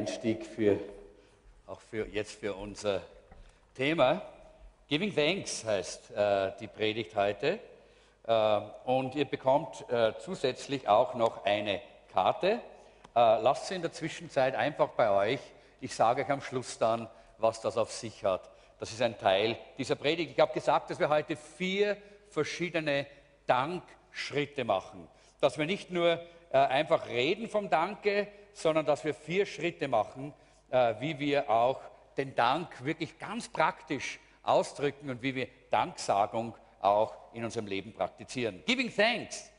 Einstieg für, auch für jetzt für unser Thema. Giving Thanks heißt äh, die Predigt heute. Äh, und ihr bekommt äh, zusätzlich auch noch eine Karte. Äh, lasst sie in der Zwischenzeit einfach bei euch. Ich sage euch am Schluss dann, was das auf sich hat. Das ist ein Teil dieser Predigt. Ich habe gesagt, dass wir heute vier verschiedene Dankschritte machen. Dass wir nicht nur äh, einfach reden vom Danke, sondern dass wir vier Schritte machen, äh, wie wir auch den Dank wirklich ganz praktisch ausdrücken und wie wir Danksagung auch in unserem Leben praktizieren. Giving Thanks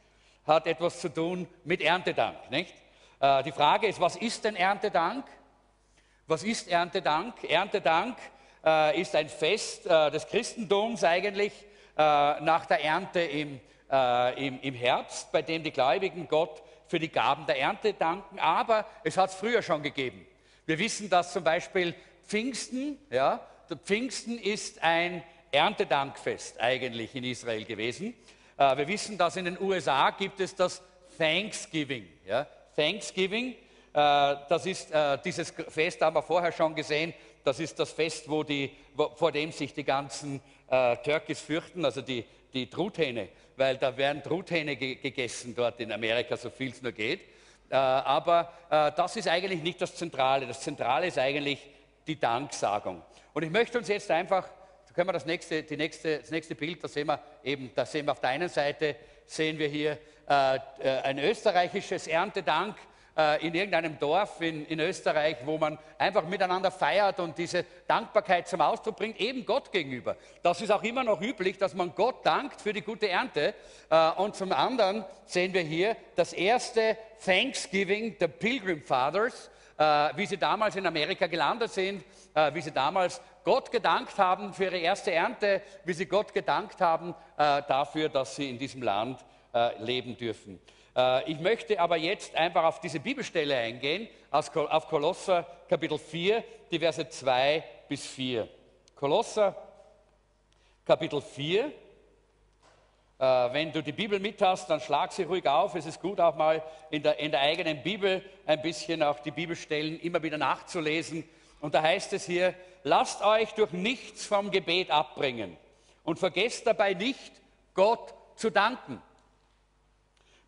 hat etwas zu tun mit Erntedank, nicht? Äh, die Frage ist, was ist denn Erntedank? Was ist Erntedank? Erntedank äh, ist ein Fest äh, des Christentums eigentlich äh, nach der Ernte im, äh, im, im Herbst, bei dem die Gläubigen Gott für die Gaben der Ernte danken, aber es hat es früher schon gegeben. Wir wissen, dass zum Beispiel Pfingsten, ja, Pfingsten ist ein Erntedankfest eigentlich in Israel gewesen. Äh, wir wissen, dass in den USA gibt es das Thanksgiving. Ja. Thanksgiving, äh, das ist äh, dieses Fest, haben wir vorher schon gesehen, das ist das Fest, wo die, vor dem sich die ganzen äh, Turkeys fürchten, also die, die Truthähne weil da werden Truthähne ge gegessen dort in Amerika, so viel es nur geht. Äh, aber äh, das ist eigentlich nicht das Zentrale. Das Zentrale ist eigentlich die Danksagung. Und ich möchte uns jetzt einfach, da können wir das nächste, die nächste, das nächste Bild, da sehen wir eben, da sehen wir auf der einen Seite, sehen wir hier äh, äh ein österreichisches Erntedank äh, in irgendeinem Dorf in, in Österreich, wo man einfach miteinander feiert und diese Dankbarkeit zum Ausdruck bringt, eben Gott gegenüber. Das ist auch immer noch üblich, dass man Gott dankt für die gute Ernte. Äh, und zum anderen sehen wir hier das erste Thanksgiving der Pilgrim Fathers, äh, wie sie damals in Amerika gelandet sind, wie sie damals Gott gedankt haben für ihre erste Ernte, wie sie Gott gedankt haben dafür, dass sie in diesem Land leben dürfen. Äh, ich möchte aber jetzt einfach auf diese Bibelstelle eingehen, auf Kolosser Kapitel 4, die Verse 2 bis 4. Kolosser Kapitel 4. Äh, wenn du die Bibel mit hast, dann schlag sie ruhig auf. Es ist gut, auch mal in der, in der eigenen Bibel ein bisschen auch die Bibelstellen immer wieder nachzulesen. Und da heißt es hier, lasst euch durch nichts vom Gebet abbringen und vergesst dabei nicht, Gott zu danken.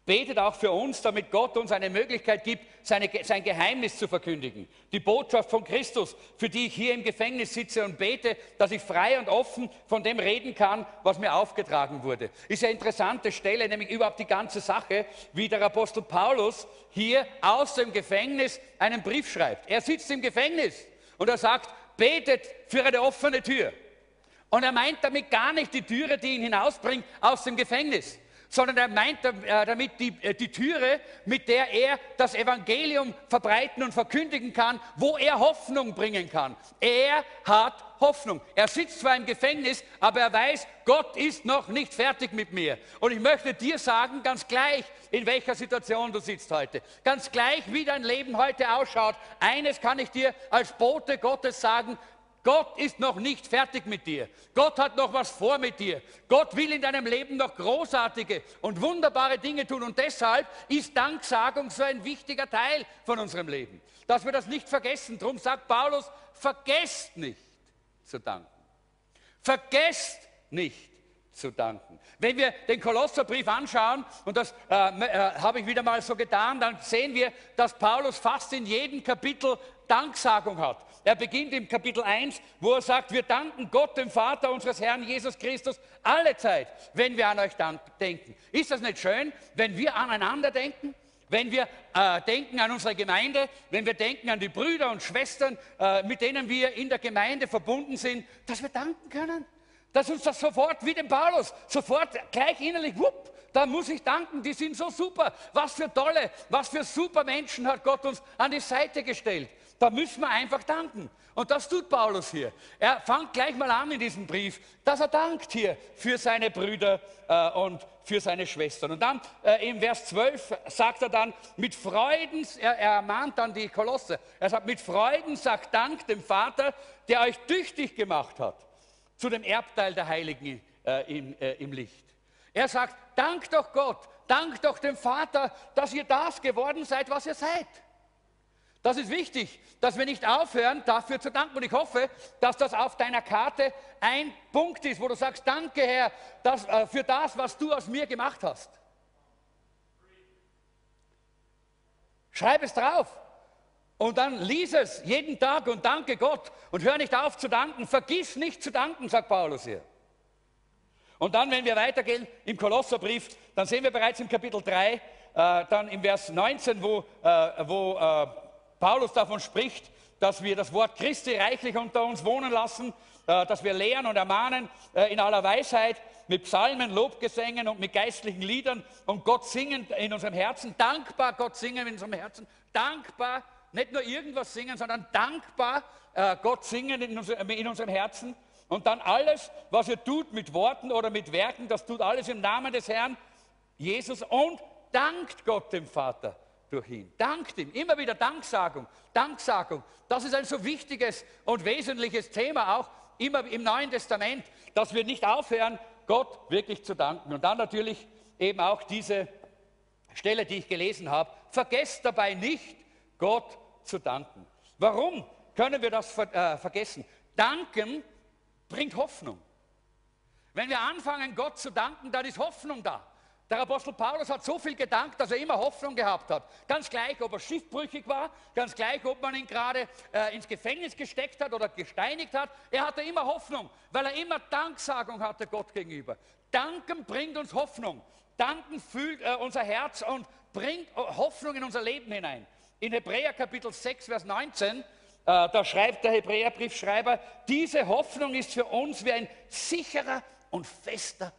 Betet auch für uns, damit Gott uns eine Möglichkeit gibt, seine, sein Geheimnis zu verkündigen. Die Botschaft von Christus, für die ich hier im Gefängnis sitze und bete, dass ich frei und offen von dem reden kann, was mir aufgetragen wurde. Ist ja eine interessante Stelle, nämlich überhaupt die ganze Sache, wie der Apostel Paulus hier aus dem Gefängnis einen Brief schreibt. Er sitzt im Gefängnis und er sagt, betet für eine offene Tür. Und er meint damit gar nicht die Türe, die ihn hinausbringt aus dem Gefängnis sondern er meint äh, damit die, äh, die Türe, mit der er das Evangelium verbreiten und verkündigen kann, wo er Hoffnung bringen kann. Er hat Hoffnung. Er sitzt zwar im Gefängnis, aber er weiß, Gott ist noch nicht fertig mit mir. Und ich möchte dir sagen, ganz gleich, in welcher Situation du sitzt heute, ganz gleich, wie dein Leben heute ausschaut, eines kann ich dir als Bote Gottes sagen, Gott ist noch nicht fertig mit dir. Gott hat noch was vor mit dir. Gott will in deinem Leben noch großartige und wunderbare Dinge tun. Und deshalb ist Danksagung so ein wichtiger Teil von unserem Leben. Dass wir das nicht vergessen. Darum sagt Paulus, vergesst nicht zu danken. Vergesst nicht zu danken. Wenn wir den Kolosserbrief anschauen, und das äh, äh, habe ich wieder mal so getan, dann sehen wir, dass Paulus fast in jedem Kapitel Danksagung hat. Er beginnt im Kapitel 1, wo er sagt, wir danken Gott, dem Vater unseres Herrn Jesus Christus, alle Zeit, wenn wir an euch denken. Ist das nicht schön, wenn wir aneinander denken? Wenn wir äh, denken an unsere Gemeinde, wenn wir denken an die Brüder und Schwestern, äh, mit denen wir in der Gemeinde verbunden sind, dass wir danken können? Dass uns das sofort, wie dem Paulus, sofort gleich innerlich, wupp, da muss ich danken, die sind so super. Was für tolle, was für super Menschen hat Gott uns an die Seite gestellt. Da müssen wir einfach danken. Und das tut Paulus hier. Er fängt gleich mal an in diesem Brief, dass er dankt hier für seine Brüder äh, und für seine Schwestern. Und dann äh, im Vers 12 sagt er dann, mit Freuden, er, er ermahnt dann die Kolosse, er sagt, mit Freuden sagt Dank dem Vater, der euch tüchtig gemacht hat zu dem Erbteil der Heiligen äh, im, äh, im Licht. Er sagt, dank doch Gott, Dankt doch dem Vater, dass ihr das geworden seid, was ihr seid. Das ist wichtig, dass wir nicht aufhören, dafür zu danken. Und ich hoffe, dass das auf deiner Karte ein Punkt ist, wo du sagst, danke Herr das, äh, für das, was du aus mir gemacht hast. Schreib es drauf. Und dann lies es jeden Tag und danke Gott und hör nicht auf zu danken. Vergiss nicht zu danken, sagt Paulus hier. Und dann, wenn wir weitergehen im Kolosserbrief, dann sehen wir bereits im Kapitel 3, äh, dann im Vers 19, wo, äh, wo äh, Paulus davon spricht, dass wir das Wort Christi reichlich unter uns wohnen lassen, äh, dass wir lehren und ermahnen äh, in aller Weisheit mit Psalmen, Lobgesängen und mit geistlichen Liedern und Gott singen in unserem Herzen, dankbar Gott singen in unserem Herzen, dankbar nicht nur irgendwas singen, sondern dankbar äh, Gott singen in, unser, in unserem Herzen. Und dann alles, was ihr tut mit Worten oder mit Werken, das tut alles im Namen des Herrn Jesus und dankt Gott dem Vater durch ihn. Dankt ihm. Immer wieder Danksagung. Danksagung. Das ist ein so wichtiges und wesentliches Thema auch immer im Neuen Testament, dass wir nicht aufhören, Gott wirklich zu danken. Und dann natürlich eben auch diese Stelle, die ich gelesen habe. Vergesst dabei nicht, Gott zu danken. Warum können wir das ver äh, vergessen? Danken bringt Hoffnung. Wenn wir anfangen, Gott zu danken, dann ist Hoffnung da. Der Apostel Paulus hat so viel gedankt, dass er immer Hoffnung gehabt hat. Ganz gleich, ob er schiffbrüchig war, ganz gleich, ob man ihn gerade äh, ins Gefängnis gesteckt hat oder gesteinigt hat. Er hatte immer Hoffnung, weil er immer Danksagung hatte Gott gegenüber. Danken bringt uns Hoffnung. Danken fühlt äh, unser Herz und bringt Hoffnung in unser Leben hinein. In Hebräer Kapitel 6, Vers 19, äh, da schreibt der Hebräerbriefschreiber, diese Hoffnung ist für uns wie ein sicherer und fester.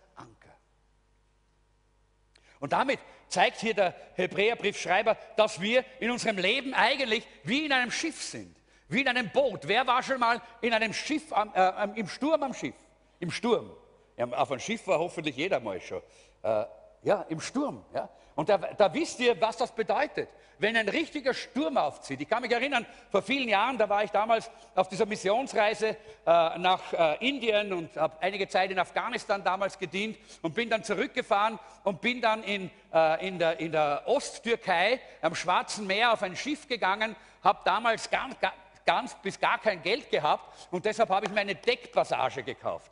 Und damit zeigt hier der Hebräerbriefschreiber, dass wir in unserem Leben eigentlich wie in einem Schiff sind, wie in einem Boot. Wer war schon mal in einem Schiff, äh, im Sturm am Schiff? Im Sturm. Auf einem Schiff war hoffentlich jeder mal schon. Äh, ja, im Sturm. Ja. Und da, da, wisst ihr, was das bedeutet, wenn ein richtiger Sturm aufzieht. Ich kann mich erinnern, vor vielen Jahren, da war ich damals auf dieser Missionsreise äh, nach äh, Indien und habe einige Zeit in Afghanistan damals gedient und bin dann zurückgefahren und bin dann in, äh, in, der, in der Osttürkei am Schwarzen Meer auf ein Schiff gegangen, habe damals ganz, ganz bis gar kein Geld gehabt und deshalb habe ich mir eine Deckpassage gekauft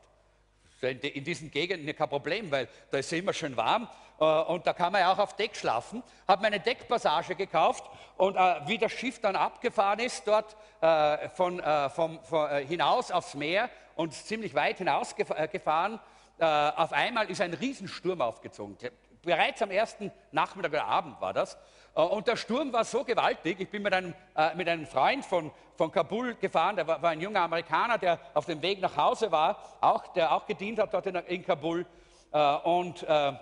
in diesen Gegenden kein Problem, weil da ist es immer schön warm äh, und da kann man ja auch auf Deck schlafen. Habe mir eine Deckpassage gekauft und äh, wie das Schiff dann abgefahren ist, dort äh, von, vom, von, hinaus aufs Meer und ziemlich weit hinausgefahren, auf einmal ist ein Riesensturm aufgezogen. Bereits am ersten Nachmittag oder Abend war das. Und der Sturm war so gewaltig, ich bin mit einem, äh, mit einem Freund von, von Kabul gefahren, der war, war, ein junger Amerikaner, der auf dem Weg nach Hause war, auch, der auch gedient hat dort in, in Kabul. Äh, und äh,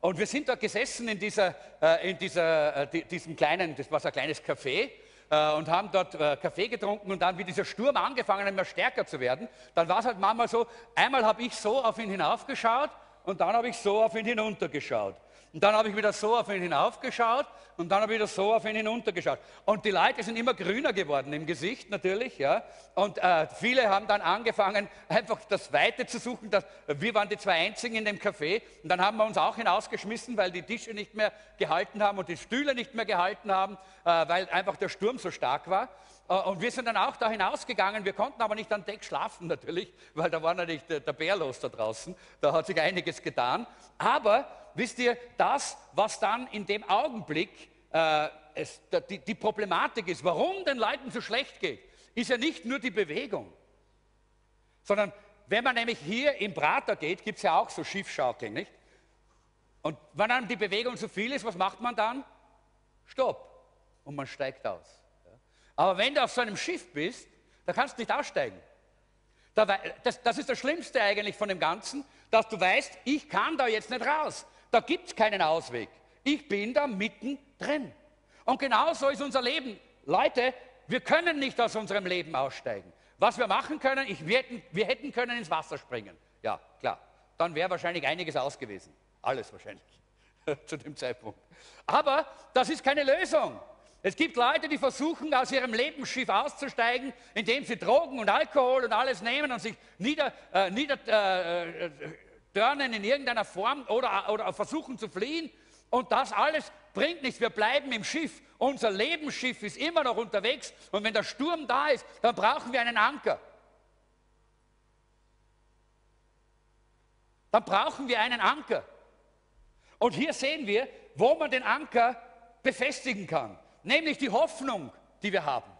und wir sind dort gesessen in, dieser, äh, in dieser, äh, diesem kleinen, das war so ein kleines Café, äh, und haben dort Kaffee getrunken und dann, wie dieser Sturm angefangen hat, immer stärker zu werden, dann war es halt manchmal so, einmal habe ich so auf ihn hinaufgeschaut und dann habe ich so auf ihn hinuntergeschaut. Und dann habe ich wieder so auf ihn hinaufgeschaut und dann habe ich wieder so auf ihn hinuntergeschaut. Und die Leute sind immer grüner geworden im Gesicht natürlich. Ja. Und äh, viele haben dann angefangen, einfach das Weite zu suchen. Das, wir waren die zwei Einzigen in dem Café. Und dann haben wir uns auch hinausgeschmissen, weil die Tische nicht mehr gehalten haben und die Stühle nicht mehr gehalten haben, äh, weil einfach der Sturm so stark war. Äh, und wir sind dann auch da hinausgegangen. Wir konnten aber nicht an Deck schlafen natürlich, weil da war natürlich der, der Bär los da draußen. Da hat sich einiges getan. Aber wisst ihr, das, was dann in dem Augenblick äh, es, die, die Problematik ist, warum den Leuten so schlecht geht, ist ja nicht nur die Bewegung, sondern wenn man nämlich hier im Prater geht, gibt es ja auch so Schiffschaukeln, nicht? Und wenn dann die Bewegung zu viel ist, was macht man dann? Stopp. Und man steigt aus. Aber wenn du auf so einem Schiff bist, da kannst du nicht aussteigen. Das, das ist das Schlimmste eigentlich von dem Ganzen, dass du weißt, ich kann da jetzt nicht raus. Da gibt es keinen Ausweg. Ich bin da mittendrin. Und genauso ist unser Leben. Leute, wir können nicht aus unserem Leben aussteigen. Was wir machen können, ich, wir, hätten, wir hätten können ins Wasser springen. Ja, klar. Dann wäre wahrscheinlich einiges aus gewesen. Alles wahrscheinlich zu dem Zeitpunkt. Aber das ist keine Lösung. Es gibt Leute, die versuchen, aus ihrem Lebensschiff auszusteigen, indem sie Drogen und Alkohol und alles nehmen und sich nieder, äh, nieder äh, äh, in irgendeiner Form oder, oder versuchen zu fliehen. Und das alles bringt nichts. Wir bleiben im Schiff. Unser Lebensschiff ist immer noch unterwegs. Und wenn der Sturm da ist, dann brauchen wir einen Anker. Dann brauchen wir einen Anker. Und hier sehen wir, wo man den Anker befestigen kann. Nämlich die Hoffnung, die wir haben.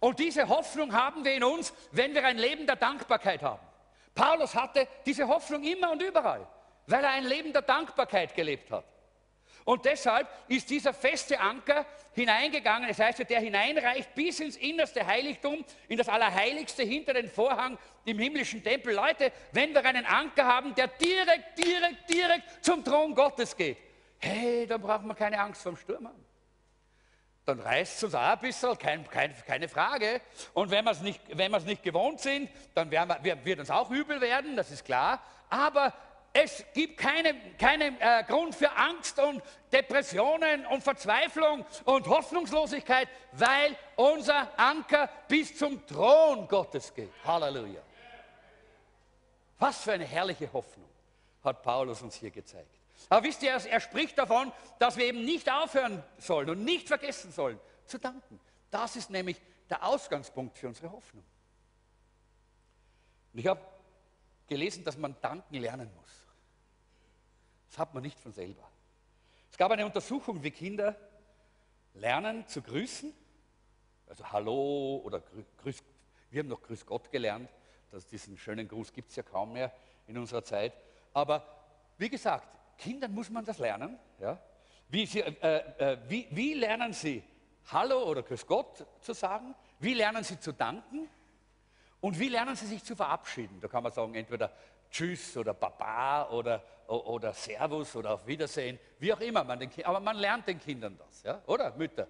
Und diese Hoffnung haben wir in uns, wenn wir ein Leben der Dankbarkeit haben. Paulus hatte diese Hoffnung immer und überall, weil er ein Leben der Dankbarkeit gelebt hat. Und deshalb ist dieser feste Anker hineingegangen, das heißt, der hineinreicht bis ins innerste Heiligtum, in das Allerheiligste hinter den Vorhang im himmlischen Tempel. Leute, wenn wir einen Anker haben, der direkt, direkt, direkt zum Thron Gottes geht, hey, dann brauchen wir keine Angst vom Sturm haben. Dann reißt es uns auch ein bisschen, kein, kein, keine Frage. Und wenn wir es nicht, nicht gewohnt sind, dann wir, wird uns auch übel werden, das ist klar. Aber es gibt keinen keine, äh, Grund für Angst und Depressionen und Verzweiflung und Hoffnungslosigkeit, weil unser Anker bis zum Thron Gottes geht. Halleluja. Was für eine herrliche Hoffnung hat Paulus uns hier gezeigt. Aber wisst ihr, er spricht davon, dass wir eben nicht aufhören sollen und nicht vergessen sollen zu danken. Das ist nämlich der Ausgangspunkt für unsere Hoffnung. Und ich habe gelesen, dass man danken lernen muss. Das hat man nicht von selber. Es gab eine Untersuchung, wie Kinder lernen zu grüßen. Also Hallo oder Grüß, wir haben noch Grüß Gott gelernt. Das, diesen schönen Gruß gibt es ja kaum mehr in unserer Zeit. Aber wie gesagt, Kindern muss man das lernen. Ja? Wie, sie, äh, äh, wie, wie lernen sie Hallo oder Grüß Gott zu sagen? Wie lernen sie zu danken? Und wie lernen sie sich zu verabschieden? Da kann man sagen, entweder Tschüss oder Baba oder, oder Servus oder auf Wiedersehen, wie auch immer. Man den, aber man lernt den Kindern das, ja? oder Mütter?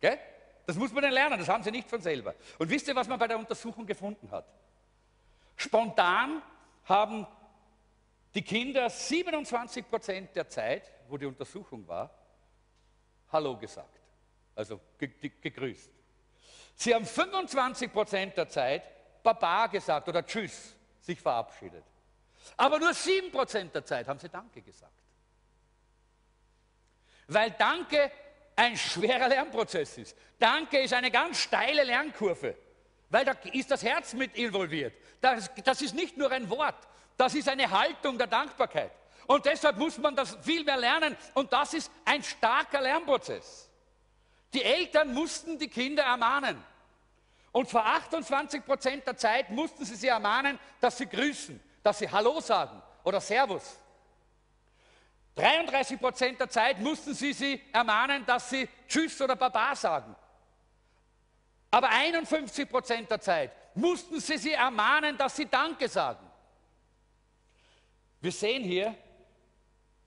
Gell? Das muss man dann lernen, das haben sie nicht von selber. Und wisst ihr, was man bei der Untersuchung gefunden hat? Spontan haben die Kinder 27 Prozent der Zeit, wo die Untersuchung war, Hallo gesagt, also gegrüßt. Sie haben 25 Prozent der Zeit Baba gesagt oder Tschüss, sich verabschiedet. Aber nur 7 Prozent der Zeit haben sie Danke gesagt. Weil Danke ein schwerer Lernprozess ist. Danke ist eine ganz steile Lernkurve, weil da ist das Herz mit involviert. Das, das ist nicht nur ein Wort, das ist eine Haltung der Dankbarkeit. Und deshalb muss man das viel mehr lernen. Und das ist ein starker Lernprozess. Die Eltern mussten die Kinder ermahnen. Und vor 28 Prozent der Zeit mussten sie sie ermahnen, dass sie grüßen, dass sie Hallo sagen oder Servus. 33 Prozent der Zeit mussten sie sie ermahnen, dass sie Tschüss oder Baba sagen. Aber 51 Prozent der Zeit mussten sie sie ermahnen, dass sie Danke sagen. Wir sehen hier,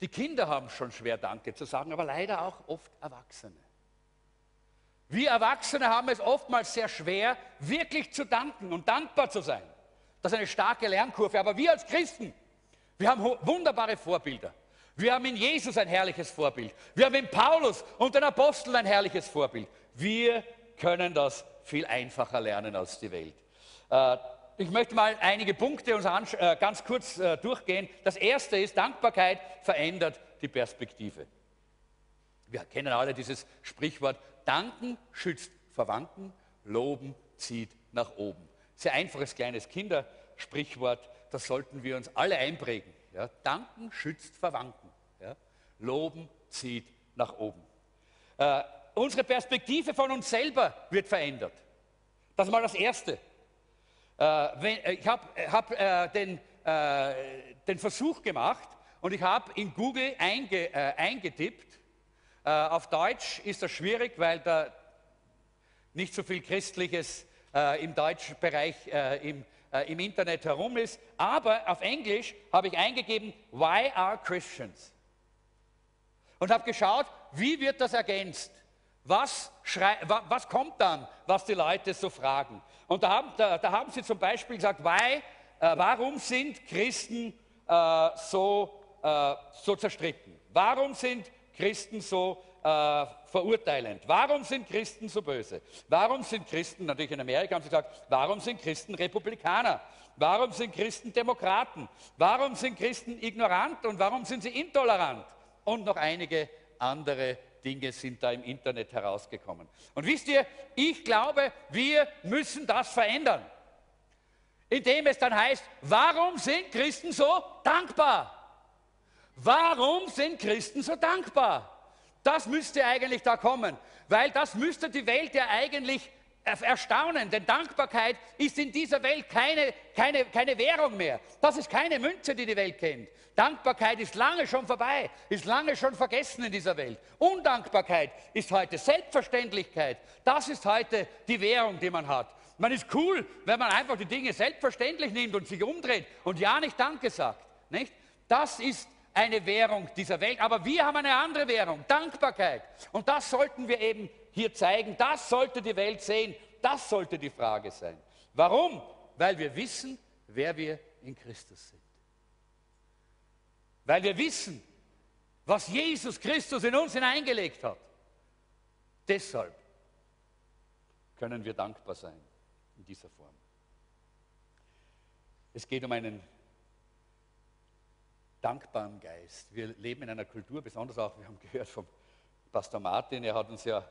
die Kinder haben schon schwer Danke zu sagen, aber leider auch oft Erwachsene. Wir Erwachsene haben es oftmals sehr schwer, wirklich zu danken und dankbar zu sein. Das ist eine starke Lernkurve. Aber wir als Christen, wir haben wunderbare Vorbilder. Wir haben in Jesus ein herrliches Vorbild. Wir haben in Paulus und den Aposteln ein herrliches Vorbild. Wir können das viel einfacher lernen als die Welt. Ich möchte mal einige Punkte uns äh, ganz kurz äh, durchgehen. Das erste ist, Dankbarkeit verändert die Perspektive. Wir kennen alle dieses Sprichwort, danken schützt Verwandten, loben zieht nach oben. Sehr einfaches kleines Kindersprichwort, das sollten wir uns alle einprägen. Ja? Danken schützt Verwandten, ja? loben zieht nach oben. Äh, unsere Perspektive von uns selber wird verändert. Das ist mal das Erste. Äh, äh, ich habe hab, äh, den, äh, den, Versuch gemacht und ich habe in Google einge, äh, eingetippt. Äh, auf Deutsch ist das schwierig, weil da nicht so viel Christliches im deutschen Bereich im, im Internet herum ist. Aber auf Englisch habe ich eingegeben, Why are Christians? Und habe geschaut, wie wird das ergänzt? Was, was, kommt dann, was die Leute so fragen? Und da haben, da, da haben sie zum Beispiel gesagt, why, äh, warum sind Christen äh, so, äh, so zerstritten? Warum sind Christen so äh, verurteilend? Warum sind Christen so böse? Warum sind Christen, natürlich in Amerika haben sie gesagt, warum sind Christen Republikaner? Warum sind Christen Demokraten? Warum sind Christen ignorant und warum sind sie intolerant? Und noch einige andere Dinge sind da im Internet herausgekommen. Und wisst ihr, ich glaube, wir müssen das verändern. Indem es dann heißt, warum sind Christen so dankbar? Warum sind Christen so dankbar? Das müsste eigentlich da kommen, weil das müsste die Welt ja eigentlich erstaunen, denn Dankbarkeit ist in dieser Welt keine, keine, keine Währung mehr. Das ist keine Münze, die die Welt kennt. Dankbarkeit ist lange schon vorbei, ist lange schon vergessen in dieser Welt. Undankbarkeit ist heute Selbstverständlichkeit. Das ist heute die Währung, die man hat. Man ist cool, wenn man einfach die Dinge selbstverständlich nimmt und sich umdreht und ja nicht Danke sagt. Nicht? Das ist eine Währung dieser Welt, aber wir haben eine andere Währung, Dankbarkeit. Und das sollten wir eben hier zeigen. Das sollte die Welt sehen. Das sollte die Frage sein. Warum? Weil wir wissen, wer wir in Christus sind. Weil wir wissen, was Jesus Christus in uns hineingelegt hat. Deshalb können wir dankbar sein in dieser Form. Es geht um einen dankbaren Geist. Wir leben in einer Kultur, besonders auch, wir haben gehört vom Pastor Martin, er hat uns ja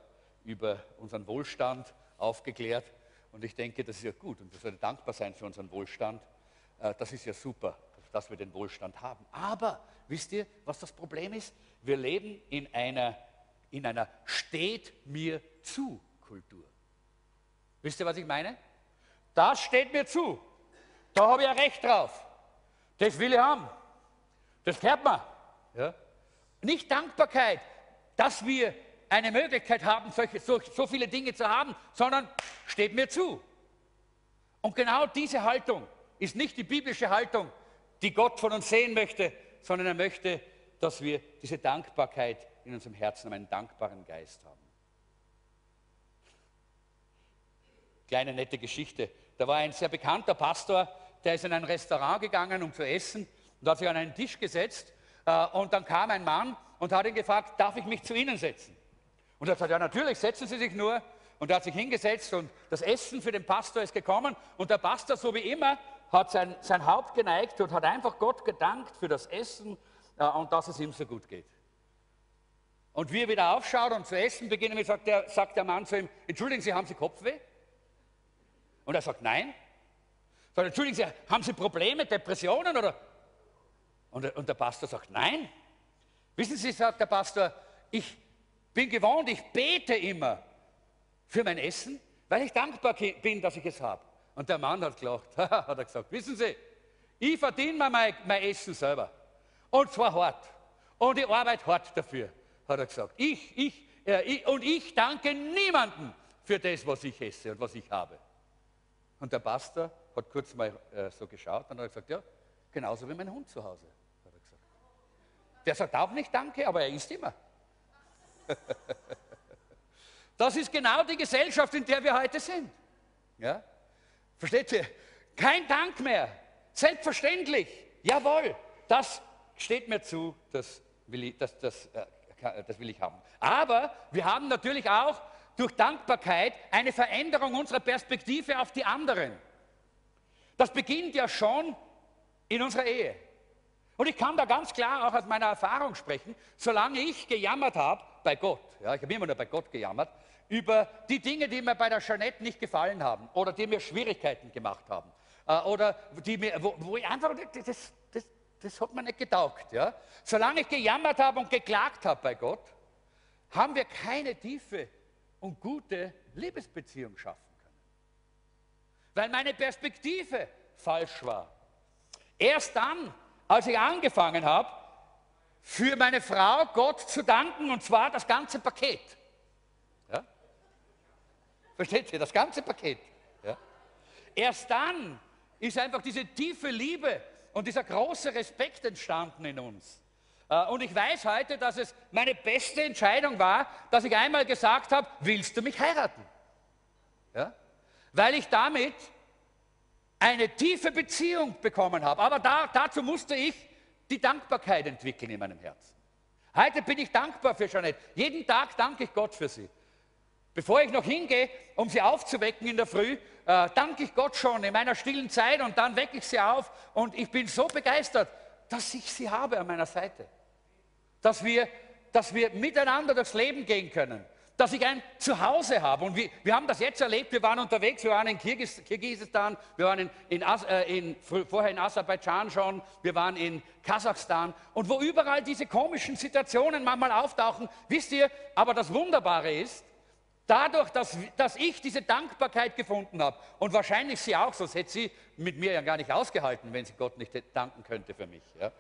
über unseren Wohlstand aufgeklärt. Und ich denke, das ist ja gut und wir sollen dankbar sein für unseren Wohlstand. Äh, das ist ja super, dass wir den Wohlstand haben. Aber wisst ihr, was das Problem ist? Wir leben in einer, in einer Steht mir zu Kultur. Wisst ihr, was ich meine? Das steht mir zu. Da habe ich ein Recht drauf. Das will ich haben. Das fährt man. Ja? Nicht Dankbarkeit, dass wir eine Möglichkeit haben, solche, so, so viele Dinge zu haben, sondern steht mir zu. Und genau diese Haltung ist nicht die biblische Haltung, die Gott von uns sehen möchte, sondern er möchte, dass wir diese Dankbarkeit in unserem Herzen, einen dankbaren Geist haben. Kleine nette Geschichte. Da war ein sehr bekannter Pastor, der ist in ein Restaurant gegangen, um zu essen, und hat sich an einen Tisch gesetzt. Äh, und dann kam ein Mann und hat ihn gefragt, darf ich mich zu Ihnen setzen? Und er hat gesagt, ja natürlich, setzen Sie sich nur. Und er hat sich hingesetzt und das Essen für den Pastor ist gekommen. Und der Pastor, so wie immer, hat sein, sein Haupt geneigt und hat einfach Gott gedankt für das Essen äh, und dass es ihm so gut geht. Und wie er wieder aufschaut und zu essen beginnen, sagt der, sagt der Mann zu ihm, entschuldigen Sie, haben Sie Kopfweh? Und er sagt, nein. Sagt, entschuldigen Sie, haben Sie Probleme, Depressionen? Oder? Und, und der Pastor sagt, nein. Wissen Sie, sagt der Pastor, ich, bin gewohnt, ich bete immer für mein Essen, weil ich dankbar bin, dass ich es habe. Und der Mann hat gelacht, hat er gesagt, wissen Sie, ich verdiene mir mein, mein Essen selber. Und zwar hart. Und ich arbeite hart dafür, hat er gesagt. Ich, ich, äh, ich, und ich danke niemandem für das, was ich esse und was ich habe. Und der Pastor hat kurz mal äh, so geschaut und hat gesagt, ja, genauso wie mein Hund zu Hause, er. Der sagt auch nicht Danke, aber er isst immer. Das ist genau die Gesellschaft, in der wir heute sind. Ja? Versteht ihr? Kein Dank mehr. Selbstverständlich. Jawohl, das steht mir zu, das will ich, das, das, äh, das will ich haben. Aber wir haben natürlich auch durch Dankbarkeit eine Veränderung unserer Perspektive auf die anderen. Das beginnt ja schon in unserer Ehe. Und ich kann da ganz klar auch aus meiner Erfahrung sprechen, solange ich gejammert habe bei Gott, ja, ich habe immer nur bei Gott gejammert, über die Dinge, die mir bei der Jeanette nicht gefallen haben oder die mir Schwierigkeiten gemacht haben äh, oder die mir, wo, wo ich einfach, das, das, das hat mir nicht getaugt. Ja. Solange ich gejammert habe und geklagt habe bei Gott, haben wir keine tiefe und gute Liebesbeziehung schaffen können. Weil meine Perspektive falsch war. Erst dann, als ich angefangen habe, für meine Frau Gott zu danken, und zwar das ganze Paket. Ja? Versteht ihr, das ganze Paket. Ja? Erst dann ist einfach diese tiefe Liebe und dieser große Respekt entstanden in uns. Äh, und ich weiß heute, dass es meine beste Entscheidung war, dass ich einmal gesagt habe, willst du mich heiraten? Ja? Weil ich damit eine tiefe Beziehung bekommen habe. Aber da, dazu musste ich die Dankbarkeit entwickeln in meinem Herzen. Heute bin ich dankbar für Jeanette. Jeden Tag danke ich Gott für sie. Bevor ich noch hingehe, um sie aufzuwecken in der Früh, äh, danke ich Gott schon in meiner stillen Zeit und dann wecke ich sie auf und ich bin so begeistert, dass ich sie habe an meiner Seite. Dass wir dass wir miteinander durchs Leben gehen können dass ich ein Zuhause habe. Und wir, wir haben das jetzt erlebt, wir waren unterwegs, wir waren in Kirgis, Kirgisistan, wir waren in, in, äh, in, vorher in Aserbaidschan schon, wir waren in Kasachstan und wo überall diese komischen Situationen manchmal auftauchen, wisst ihr, aber das Wunderbare ist, dadurch, dass, dass ich diese Dankbarkeit gefunden habe und wahrscheinlich sie auch, sonst hätte sie mit mir ja gar nicht ausgehalten, wenn sie Gott nicht danken könnte für mich. Ja.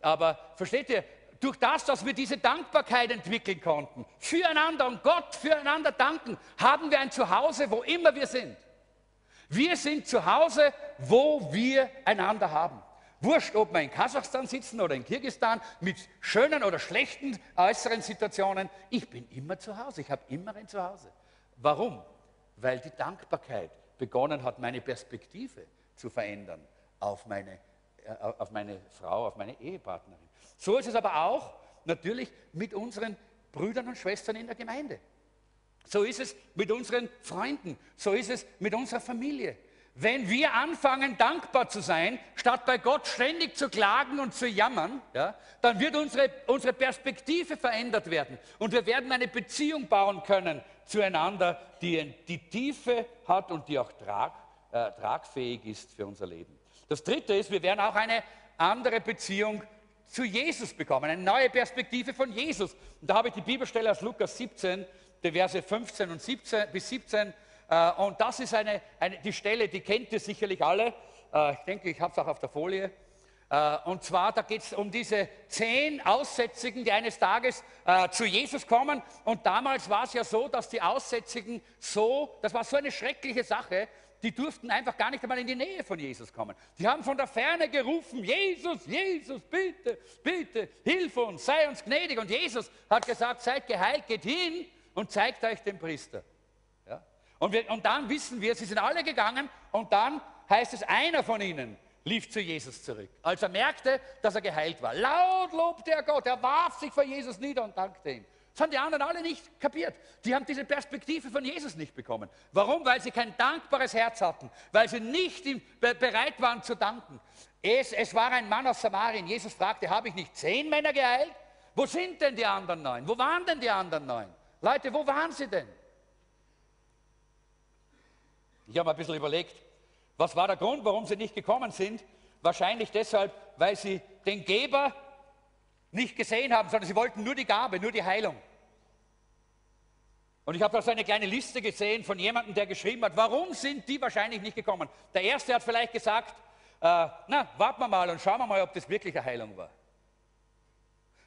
Aber versteht ihr, durch das, dass wir diese Dankbarkeit entwickeln konnten, füreinander und Gott füreinander danken, haben wir ein Zuhause, wo immer wir sind. Wir sind zu Hause, wo wir einander haben. Wurscht, ob wir in Kasachstan sitzen oder in Kirgistan, mit schönen oder schlechten äußeren Situationen, ich bin immer zu Hause, ich habe immer ein Zuhause. Warum? Weil die Dankbarkeit begonnen hat, meine Perspektive zu verändern auf meine, äh, auf meine Frau, auf meine Ehepartnerin. So ist es aber auch natürlich mit unseren Brüdern und Schwestern in der Gemeinde. So ist es mit unseren Freunden. So ist es mit unserer Familie. Wenn wir anfangen, dankbar zu sein, statt bei Gott ständig zu klagen und zu jammern, ja, dann wird unsere, unsere Perspektive verändert werden. Und wir werden eine Beziehung bauen können zueinander, die die Tiefe hat und die auch trag, äh, tragfähig ist für unser Leben. Das Dritte ist, wir werden auch eine andere Beziehung zu Jesus bekommen, eine neue Perspektive von Jesus. Und da habe ich die Bibelstelle aus Lukas 17, die Verse 15 und 17 bis 17. Äh, und das ist eine, eine, die Stelle, die kennt ihr sicherlich alle. Äh, ich denke, ich habe es auch auf der Folie. Äh, und zwar, da geht es um diese zehn Aussätzigen, die eines Tages zu Jesus kommen. Und damals war es ja so, dass die Aussätzigen so, das war so eine schreckliche Sache, die durften einfach gar nicht einmal in die Nähe von Jesus kommen. Die haben von der Ferne gerufen, Jesus, Jesus, bitte, bitte, hilf uns, sei uns gnädig. Und Jesus hat gesagt, seid geheilt, geht hin und zeigt euch den Priester. Ja? Und, wir, und dann wissen wir, sie sind alle gegangen und dann heißt es, einer von ihnen lief zu Jesus zurück, als er merkte, dass er geheilt war. Laut lobte er Gott, er warf sich vor Jesus nieder und dankte ihm. Das haben die anderen alle nicht kapiert. Die haben diese Perspektive von Jesus nicht bekommen. Warum? Weil sie kein dankbares Herz hatten, weil sie nicht bereit waren zu danken. Es, es war ein Mann aus Samarien. Jesus fragte, habe ich nicht zehn Männer geheilt? Wo sind denn die anderen neun? Wo waren denn die anderen neun? Leute, wo waren sie denn? Ich habe ein bisschen überlegt, was war der Grund, warum sie nicht gekommen sind? Wahrscheinlich deshalb, weil sie den Geber nicht gesehen haben, sondern sie wollten nur die Gabe, nur die Heilung. Und ich habe da so eine kleine Liste gesehen von jemandem, der geschrieben hat, warum sind die wahrscheinlich nicht gekommen? Der erste hat vielleicht gesagt, äh, na, warten wir mal und schauen wir mal, ob das wirklich eine Heilung war.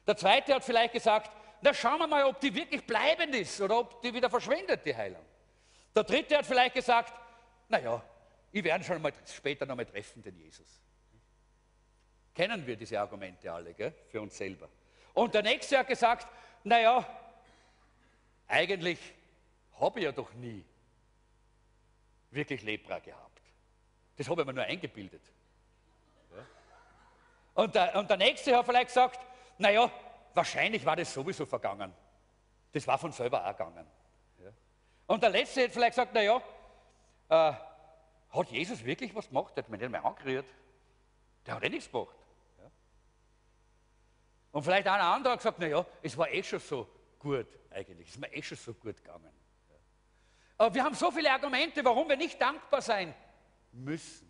Der zweite hat vielleicht gesagt, na, schauen wir mal, ob die wirklich bleibend ist oder ob die wieder verschwindet, die Heilung. Der dritte hat vielleicht gesagt, naja, ich werde schon mal später noch mal treffen, den Jesus. Kennen wir diese Argumente alle gell? für uns selber. Und der nächste hat gesagt, naja, eigentlich habe ich ja doch nie wirklich Lepra gehabt. Das habe ich mir nur eingebildet. Ja? Und, der, und der nächste hat vielleicht gesagt, naja, wahrscheinlich war das sowieso vergangen. Das war von selber auch gegangen. Ja? Und der letzte hat vielleicht gesagt, naja, äh, hat Jesus wirklich was gemacht? Der hat mich nicht mehr angerührt. Der hat eh nichts gemacht. Und vielleicht einer andere hat gesagt, naja, es war eh schon so gut eigentlich, es ist mir eh schon so gut gegangen. Aber wir haben so viele Argumente, warum wir nicht dankbar sein müssen.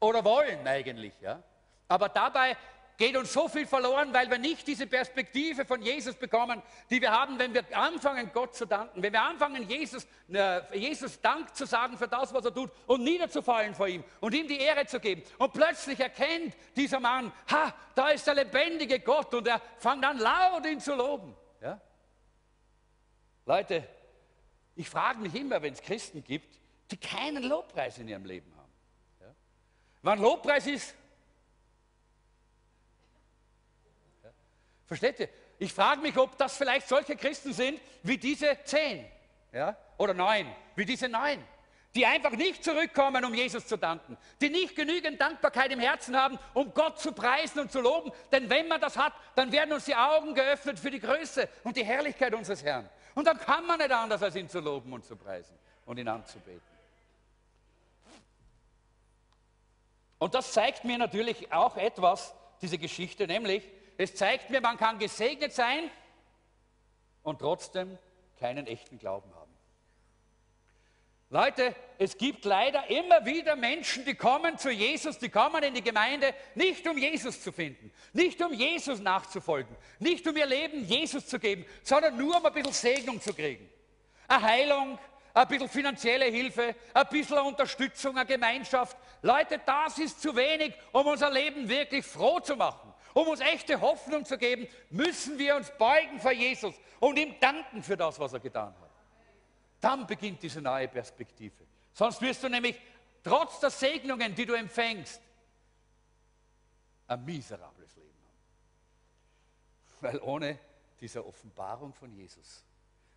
Oder wollen eigentlich. Ja? Aber dabei geht uns so viel verloren, weil wir nicht diese Perspektive von Jesus bekommen, die wir haben, wenn wir anfangen, Gott zu danken. Wenn wir anfangen, Jesus, äh, Jesus Dank zu sagen für das, was er tut und niederzufallen vor ihm und ihm die Ehre zu geben. Und plötzlich erkennt dieser Mann, ha, da ist der lebendige Gott und er fängt an laut ihn zu loben. Ja? Leute, ich frage mich immer, wenn es Christen gibt, die keinen Lobpreis in ihrem Leben haben. Ja? Wann Lobpreis ist, Versteht ihr? Ich frage mich, ob das vielleicht solche Christen sind wie diese zehn ja? oder neun, wie diese neun, die einfach nicht zurückkommen, um Jesus zu danken, die nicht genügend Dankbarkeit im Herzen haben, um Gott zu preisen und zu loben. Denn wenn man das hat, dann werden uns die Augen geöffnet für die Größe und die Herrlichkeit unseres Herrn. Und dann kann man nicht anders, als ihn zu loben und zu preisen und ihn anzubeten. Und das zeigt mir natürlich auch etwas, diese Geschichte, nämlich, Es zeigt mir, man kann gesegnet sein und trotzdem keinen echten Glauben haben. Leute, es gibt leider immer wieder Menschen, die kommen zu Jesus, die kommen in die Gemeinde, nicht um Jesus zu finden, nicht um Jesus nachzufolgen, nicht um ihr Leben Jesus zu geben, sondern nur um ein bisschen Segnung zu kriegen. Eine Heilung, ein bisschen finanzielle Hilfe, ein bisschen Unterstützung, eine Gemeinschaft. Leute, das ist zu wenig, um unser Leben wirklich froh zu machen. Um uns echte Hoffnung zu geben, müssen wir uns beugen vor Jesus und ihm danken für das, was er getan hat. Dann beginnt diese neue Perspektive. Sonst wirst du nämlich trotz der Segnungen, die du empfängst, ein miserables Leben haben. Weil ohne diese Offenbarung von Jesus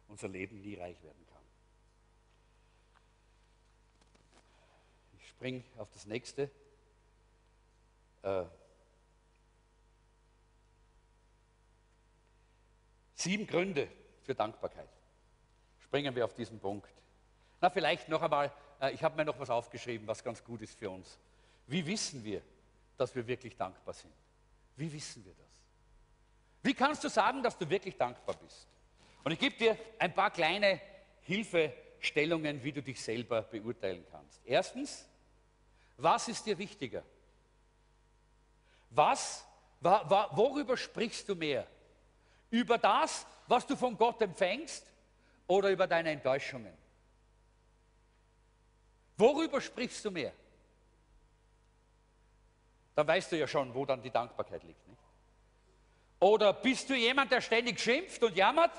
unser Leben nie reich werden kann. Ich springe auf das nächste. Äh, sieben Gründe für Dankbarkeit springen wir auf diesen Punkt. Na, vielleicht noch einmal, äh, ich habe mir noch was aufgeschrieben, was ganz gut ist für uns. Wie wissen wir, dass wir wirklich dankbar sind? Wie wissen wir das? Wie kannst du sagen, dass du wirklich dankbar bist? Und ich gebe dir ein paar kleine Hilfestellungen, wie du dich selber beurteilen kannst. Erstens, was ist dir wichtiger? Was, worüber sprichst du mehr? Über das, was du von Gott empfängst oder über deine Enttäuschungen? Worüber sprichst du mehr? Dann weißt du ja schon, wo dann die Dankbarkeit liegt. Nicht? Oder bist du jemand, der ständig schimpft und jammert,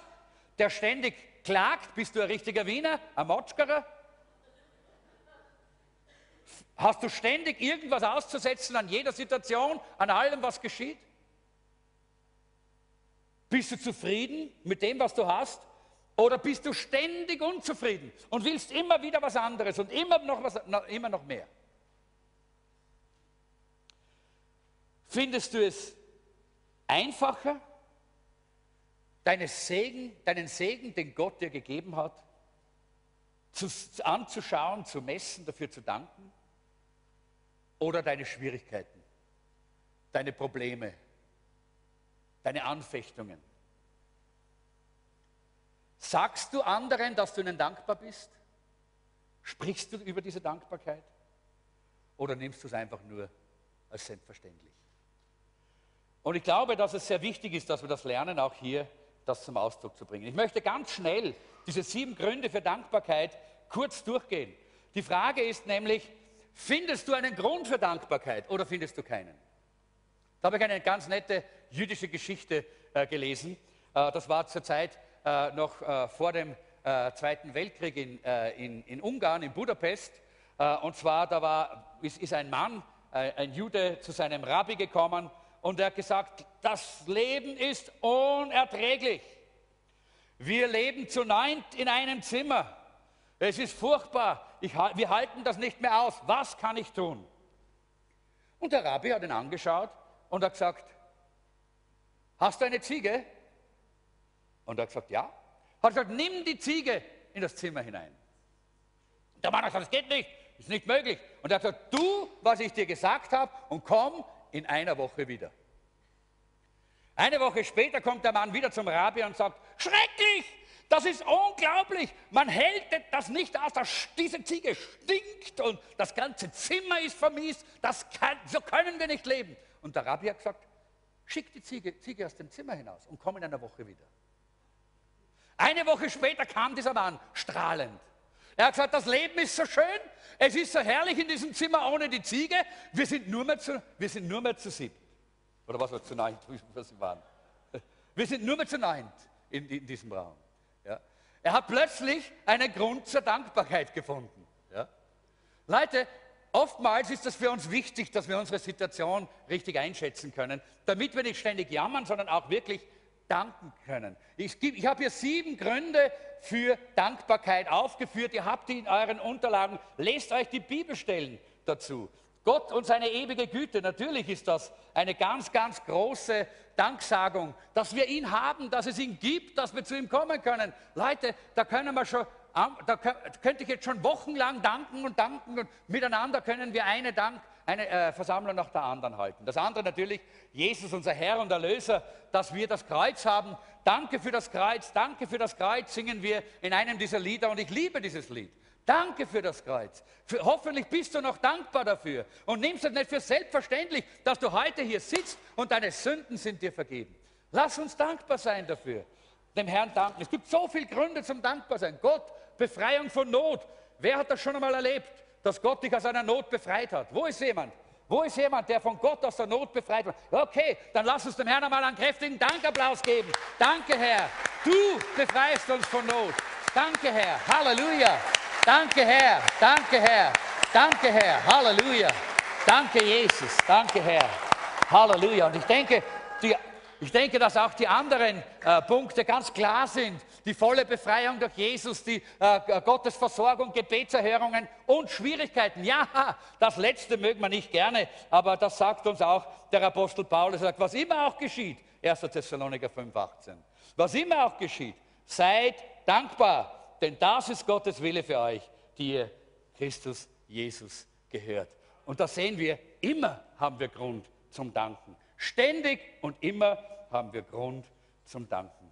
der ständig klagt? Bist du ein richtiger Wiener, ein Motschkerer? Hast du ständig irgendwas auszusetzen an jeder Situation, an allem, was geschieht? Bist du zufrieden mit dem, was du hast? Oder bist du ständig unzufrieden und willst immer wieder was anderes und immer noch, was, immer noch mehr? Findest du es einfacher, deine Segen, deinen Segen, den Gott dir gegeben hat, zu, anzuschauen, zu messen, dafür zu danken? Oder deine Schwierigkeiten, deine Probleme, deine Anfechtungen? Sagst du anderen, dass du ihnen dankbar bist? Sprichst du über diese Dankbarkeit? Oder nimmst du es einfach nur als selbstverständlich? Und ich glaube, dass es sehr wichtig ist, dass wir das lernen, auch hier das zum Ausdruck zu bringen. Ich möchte ganz schnell diese sieben Gründe für Dankbarkeit kurz durchgehen. Die Frage ist nämlich, findest du einen Grund für Dankbarkeit oder findest du keinen? Da habe ich eine ganz nette jüdische Geschichte äh, gelesen. Äh, das war zur Zeit äh, noch vor dem Zweiten Weltkrieg in, in, in, Ungarn, in Budapest. Und zwar, da war, ist, ist ein Mann, ein Jude, zu seinem Rabbi gekommen und er hat gesagt, das Leben ist unerträglich. Wir leben zu neunt in einem Zimmer. Es ist furchtbar. Ich, wir halten das nicht mehr aus. Was kann ich tun? Und der Rabbi hat ihn angeschaut und hat gesagt, hast du eine Ziege? Und er hat gesagt, ja. Hat gesagt, nimm die Ziege in das Zimmer hinein. Der Mann hat gesagt, das geht nicht, ist nicht möglich. Und er hat gesagt, tu, was ich dir gesagt habe und komm in einer Woche wieder. Eine Woche später kommt der Mann wieder zum Rabbi und sagt, schrecklich, das ist unglaublich. Man hält das nicht aus. Das, diese Ziege stinkt und das ganze Zimmer ist vermiest. Das kann, so können wir nicht leben. Und der Rabbi hat gesagt, schick die Ziege, Ziege aus dem Zimmer hinaus und komm in einer Woche wieder. Eine Woche später kam dieser Mann strahlend. Er hat gesagt, das Leben ist so schön, es ist so herrlich in diesem Zimmer ohne die Ziege, wir sind nur mehr zu, wir sind nur mehr zu sieben. Oder was war zu neunt, was sie waren. Wir sind nur mehr zu neunt in, in diesem Raum. Ja. Er hat plötzlich einen Grund zur Dankbarkeit gefunden. Ja. Leute, oftmals ist es für uns wichtig, dass wir unsere Situation richtig einschätzen können, damit wir nicht ständig jammern, sondern auch wirklich danken können. Ich, ich habe hier sieben Gründe für Dankbarkeit aufgeführt. Ihr habt die in euren Unterlagen. Lest euch die Bibelstellen dazu. Gott und seine ewige Güte, natürlich ist das eine ganz, ganz große Danksagung, dass wir ihn haben, dass es ihn gibt, dass wir zu ihm kommen können. Leute, da können wir schon, da könnte ich jetzt schon wochenlang danken und danken und miteinander können wir eine Dank, eine äh, Versammlung nach der anderen halten. Das andere natürlich, Jesus, unser Herr und Erlöser, dass wir das Kreuz haben. Danke für das Kreuz, danke für das Kreuz, singen wir in einem dieser Lieder und ich liebe dieses Lied. Danke für das Kreuz. Für, hoffentlich bist du noch dankbar dafür und nimmst es nicht für selbstverständlich, dass du heute hier sitzt und deine Sünden sind dir vergeben. Lass uns dankbar sein dafür. Dem Herrn danken. Es gibt so viele Gründe zum Dankbarsein. Gott, Befreiung von Not. Wer hat das schon einmal erlebt, dass Gott dich aus einer Not befreit hat? Wo ist jemand? Wo ist jemand, der von Gott aus der Not befreit wird? Okay, dann lass uns dem Herrn einmal einen kräftigen Dankapplaus geben. Danke, Herr. Du befreist uns von Not. Danke, Herr. Halleluja. Danke, Herr. Danke, Herr. Danke, Herr. Halleluja. Danke, Jesus. Danke, Herr. Halleluja. Und ich denke, die, ich denke, dass auch die anderen äh, Punkte ganz klar sind. Die volle Befreiung durch Jesus, die äh, Gottes Versorgung, Gebetserhörungen und Schwierigkeiten. Ja, das Letzte mögen wir nicht gerne, aber das sagt uns auch der Apostel Paulus. Sagt, was immer auch geschieht, 1. Thessaloniker 5,18. Was immer auch geschieht, seid dankbar denn das ist Gottes Wille für euch, die ihr Christus Jesus gehört. Und da sehen wir, immer haben wir Grund zum Danken. Ständig und immer haben wir Grund zum Danken.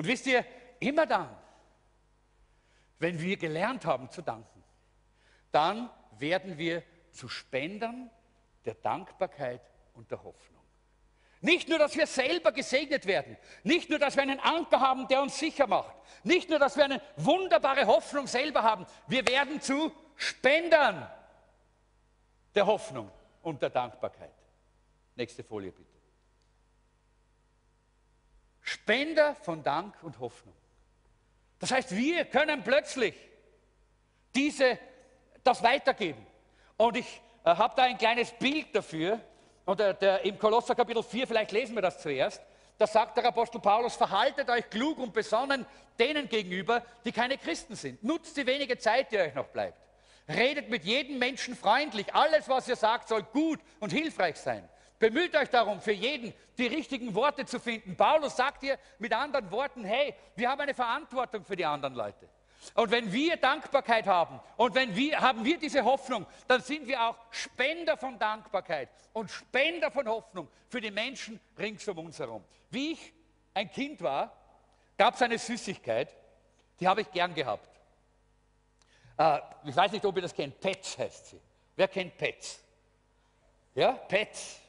Und wisst ihr, immer dann, wenn wir gelernt haben zu danken, dann werden wir zu Spendern der Dankbarkeit und der Hoffnung. Nicht nur, dass wir selber gesegnet werden, nicht nur, dass wir einen Anker haben, der uns sicher macht, nicht nur, dass wir eine wunderbare Hoffnung selber haben, wir werden zu Spendern der Hoffnung und der Dankbarkeit. Nächste Folie bitte. Spender von Dank und Hoffnung. Das heißt, wir können plötzlich diese, das weitergeben. Und ich äh, habe da ein kleines Bild dafür. Und der, der, im Kolosser Kapitel 4, vielleicht lesen wir das zuerst, da sagt der Apostel Paulus, verhaltet euch klug und besonnen denen gegenüber, die keine Christen sind. Nutzt die wenige Zeit, die euch noch bleibt. Redet mit jedem Menschen freundlich. Alles, was ihr sagt, soll gut und hilfreich sein. Bemüht euch darum, für jeden die richtigen Worte zu finden. Paulus sagt hier mit anderen Worten, hey, wir haben eine Verantwortung für die anderen Leute. Und wenn wir Dankbarkeit haben und wenn wir haben wir diese Hoffnung, dann sind wir auch Spender von Dankbarkeit und Spender von Hoffnung für die Menschen rings um uns herum. Wie ich ein Kind war, gab es eine Süßigkeit, die habe ich gern gehabt. Äh, ich weiß nicht, ob ihr das kennt. Pets heißt sie. Wer kennt Pets? Ja, Pets.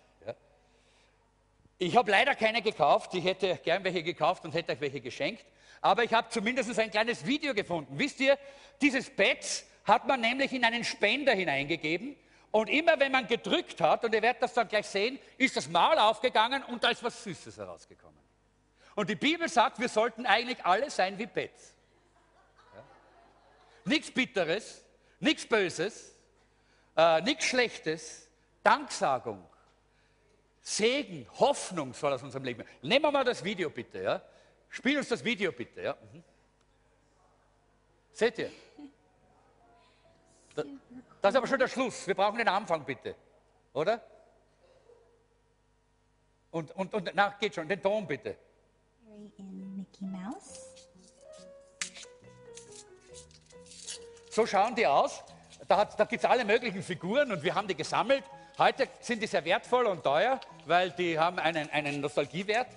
Ich habe leider keine gekauft. Ich hätte gern welche gekauft und hätte euch welche geschenkt aber ich habe zumindest ein kleines Video gefunden. Wisst ihr, dieses Bett hat man nämlich in einen Spender hineingegeben und immer wenn man gedrückt hat, und ihr werdet das dann gleich sehen, ist das Maul aufgegangen und da ist was Süßes herausgekommen. Und die Bibel sagt, wir sollten eigentlich alle sein wie Bett. Ja? Nichts Bitteres, nichts Böses, äh, nichts Schlechtes, Danksagung, Segen, Hoffnung soll aus unserem Leben. Nehmen wir mal das Video bitte. Ja? Spiel uns das Video bitte. Ja? Mhm. Seht ihr? Das ist aber schon der Schluss. Wir brauchen den Anfang bitte. Oder? Und, und, und na, geht schon. Den Ton bitte. In Mickey Mouse. So schauen die aus. Da, da gibt es alle möglichen Figuren und wir haben die gesammelt. Heute sind die sehr wertvoll und teuer, weil die haben einen, einen Nostalgiewert.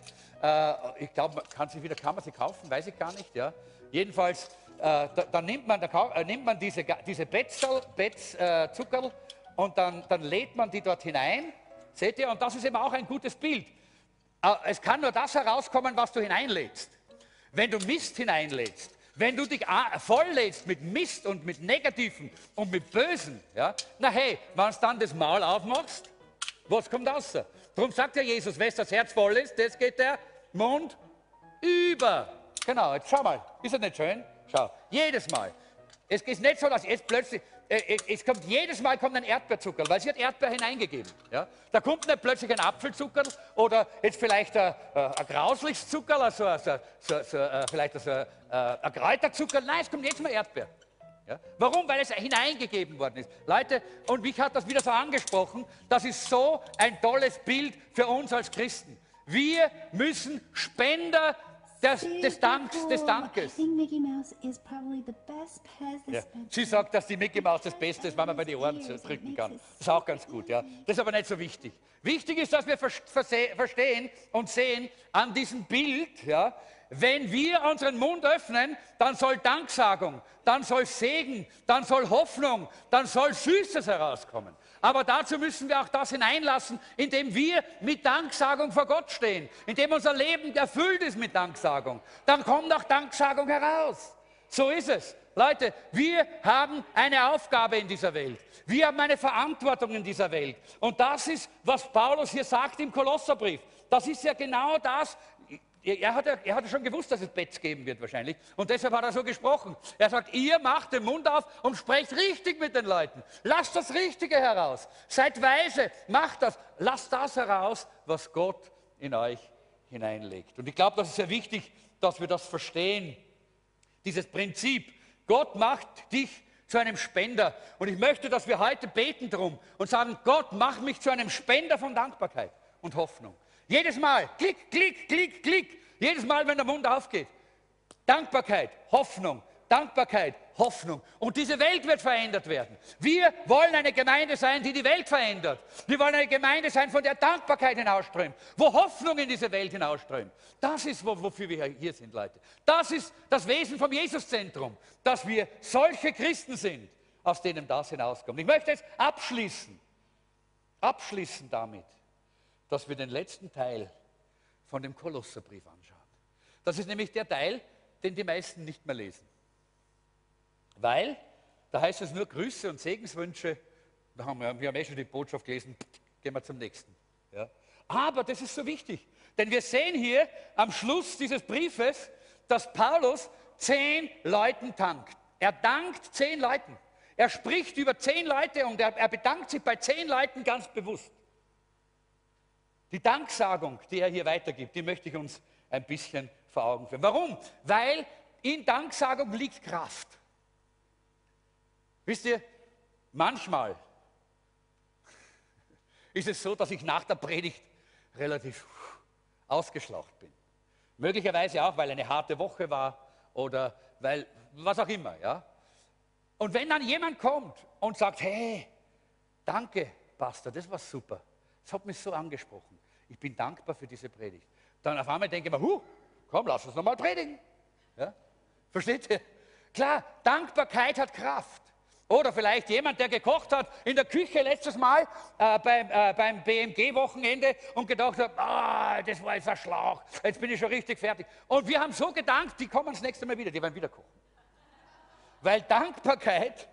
Äh, ich glaube, kann, kann man sie kaufen, weiß ich gar nicht. Ja. Jedenfalls, äh, da, dann nimmt man, da, äh, nimmt man diese, diese Betzl, Betz, äh, Zuckerl und dann, dann lädt man die dort hinein. Seht ihr? Und das ist eben auch ein gutes Bild. Äh, es kann nur das herauskommen, was du hineinlädst. Wenn du Mist hineinlädst, wenn du dich volllädst mit Mist und mit Negativen und mit Bösen, ja, na hey, wenn du dann das Maul aufmachst, was kommt raus? Darum sagt ja Jesus, wenn das Herz voll ist, das geht der Mund über. Genau, jetzt schau mal. Ist das nicht schön? Schau, jedes Mal. Es ist nicht so, dass jetzt plötzlich, es kommt jedes Mal kommt ein Erdbeerzucker, weil sie hat Erdbeer hineingegeben. Ja? Da kommt nicht plötzlich ein Apfelzucker oder jetzt vielleicht ein, äh, ein Grauslichszucker, also, also, so, so, vielleicht also, ein Kräuterzucker. Nein, es kommt jetzt mal Erdbeer. Ja? Warum? Weil es hineingegeben worden ist. Leute, und mich hat das wieder so angesprochen, das ist so ein tolles Bild für uns als Christen. Wir müssen Spender des, des Danks, des Dankes. Mouse Ja. Sie sagt, dass die Mickey Maus das Beste ist, wenn man bei die Ohren drücken kann. Das ist auch ganz gut, ja. Das ist aber nicht so wichtig. Wichtig ist, dass wir verstehen und sehen an diesem Bild, ja, wenn wir unseren Mund öffnen, dann soll Danksagung, dann soll Segen, dann soll Hoffnung, dann soll Süßes herauskommen. Aber dazu müssen wir auch das hineinlassen, indem wir mit Danksagung vor Gott stehen, indem unser Leben erfüllt ist mit Danksagung. Dann kommt auch Danksagung heraus. So ist es. Leute, wir haben eine Aufgabe in dieser Welt. Wir haben eine Verantwortung in dieser Welt. Und das ist, was Paulus hier sagt im Kolosserbrief. Das ist ja genau das. Er hat, ja, er hat schon gewusst, dass es Betts geben wird wahrscheinlich. Und deshalb hat er so gesprochen. Er sagt, ihr macht den Mund auf und sprecht richtig mit den Leuten. Lasst das Richtige heraus. Seid weise. Macht das. Lasst das heraus, was Gott in euch hineinlegt. Und ich glaube, das ist sehr wichtig, dass wir das verstehen dieses Prinzip. Gott macht dich zu einem Spender. Und ich möchte, dass wir heute beten drum und sagen, Gott, mach mich zu einem Spender von Dankbarkeit und Hoffnung. Jedes Mal, klick, klick, klick, klick. Jedes Mal, wenn der Mund aufgeht. Dankbarkeit, Hoffnung, Dankbarkeit, Hoffnung. Und diese Welt wird verändert werden. Wir wollen eine Gemeinde sein, die die Welt verändert. Wir wollen eine Gemeinde sein, von der Dankbarkeit hinausströmt, wo Hoffnung in diese Welt hinausströmt. Das ist, wo- wofür wir hier sind, Leute. Das ist das Wesen vom Jesuszentrum, dass wir solche Christen sind, aus denen das hinauskommt. Ich möchte jetzt abschließen, abschließen damit, dass wir den letzten Teil von dem Kolosserbrief anschauen. Das ist nämlich der Teil, den die meisten nicht mehr lesen. Weil, da heißt es nur Grüße und Segenswünsche. Da haben wir, wir haben eh schon die Botschaft gelesen, gehen wir zum nächsten. Ja. Aber das ist so wichtig, denn wir sehen hier am Schluss dieses Briefes, dass Paulus zehn Leuten dankt. Er dankt zehn Leuten. Er spricht über zehn Leute und er, er bedankt sich bei zehn Leuten ganz bewusst. Die Danksagung, die er hier weitergibt, die möchte ich uns ein bisschen vor Augen führen. Warum? Weil in Danksagung liegt Kraft. Wisst ihr, manchmal ist es so, dass ich nach der Predigt relativ ausgeschlaucht bin. Möglicherweise auch, weil eine harte Woche war oder weil was auch immer. Ja? Und wenn dann jemand kommt und sagt, hey, danke, Pastor, das war super. Das hat mich so angesprochen. Ich bin dankbar für diese Predigt. Dann auf einmal denke ich mir, huh, komm, lass uns nochmal predigen. Ja? Versteht ihr? Klar, Dankbarkeit hat Kraft. Oder vielleicht jemand, der gekocht hat in der Küche letztes Mal äh, beim, äh, beim BMG-Wochenende und gedacht hat, ah, das war jetzt ein Schlauch, jetzt bin ich schon richtig fertig. Und wir haben so gedankt, die kommen das nächste Mal wieder, die werden wieder kochen. Weil Dankbarkeit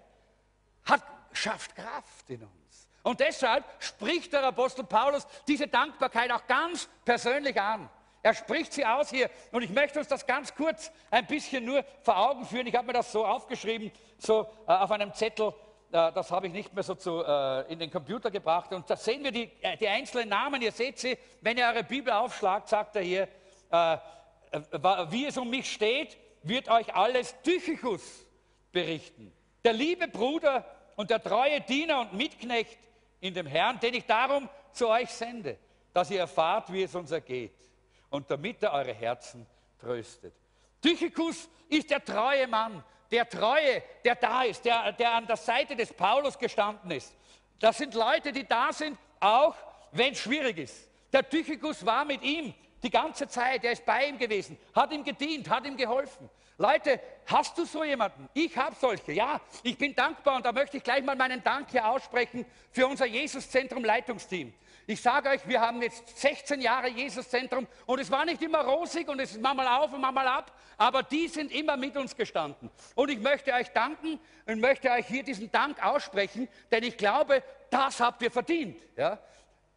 hat, schafft Kraft in uns. Und deshalb spricht der Apostel Paulus diese Dankbarkeit auch ganz persönlich an. Er spricht sie aus hier und ich möchte uns das ganz kurz ein bisschen nur vor Augen führen. Ich habe mir das so aufgeschrieben, so äh, auf einem Zettel. Äh, das habe ich nicht mehr so zu, äh, in den Computer gebracht. Und da sehen wir die, die einzelnen Namen. Ihr seht sie, wenn ihr eure Bibel aufschlagt, sagt er hier, wie es um mich steht, wird euch alles Tychicus berichten. Der liebe Bruder und der treue Diener und Mitknecht in dem Herrn, den ich darum zu euch sende, dass ihr erfahrt, wie es uns ergeht und damit er eure Herzen tröstet. Tychicus ist der treue Mann, der Treue, der da ist, der, der an der Seite des Paulus gestanden ist. Das sind Leute, die da sind, auch wenn es schwierig ist. Der Tychicus war mit ihm die ganze Zeit, er ist bei ihm gewesen, hat ihm gedient, hat ihm geholfen. Leute, hast du so jemanden? Ich habe solche, ja. Ich bin dankbar und da möchte ich gleich mal meinen Dank hier aussprechen für unser Jesuszentrum Leitungsteam. Ich sage euch, wir haben jetzt 16 Jahre Jesuszentrum und es war nicht immer rosig und es ist manchmal auf und manchmal ab, aber die sind immer mit uns gestanden. Und ich möchte euch danken und möchte euch hier diesen Dank aussprechen, denn ich glaube, das habt ihr verdient. Ja?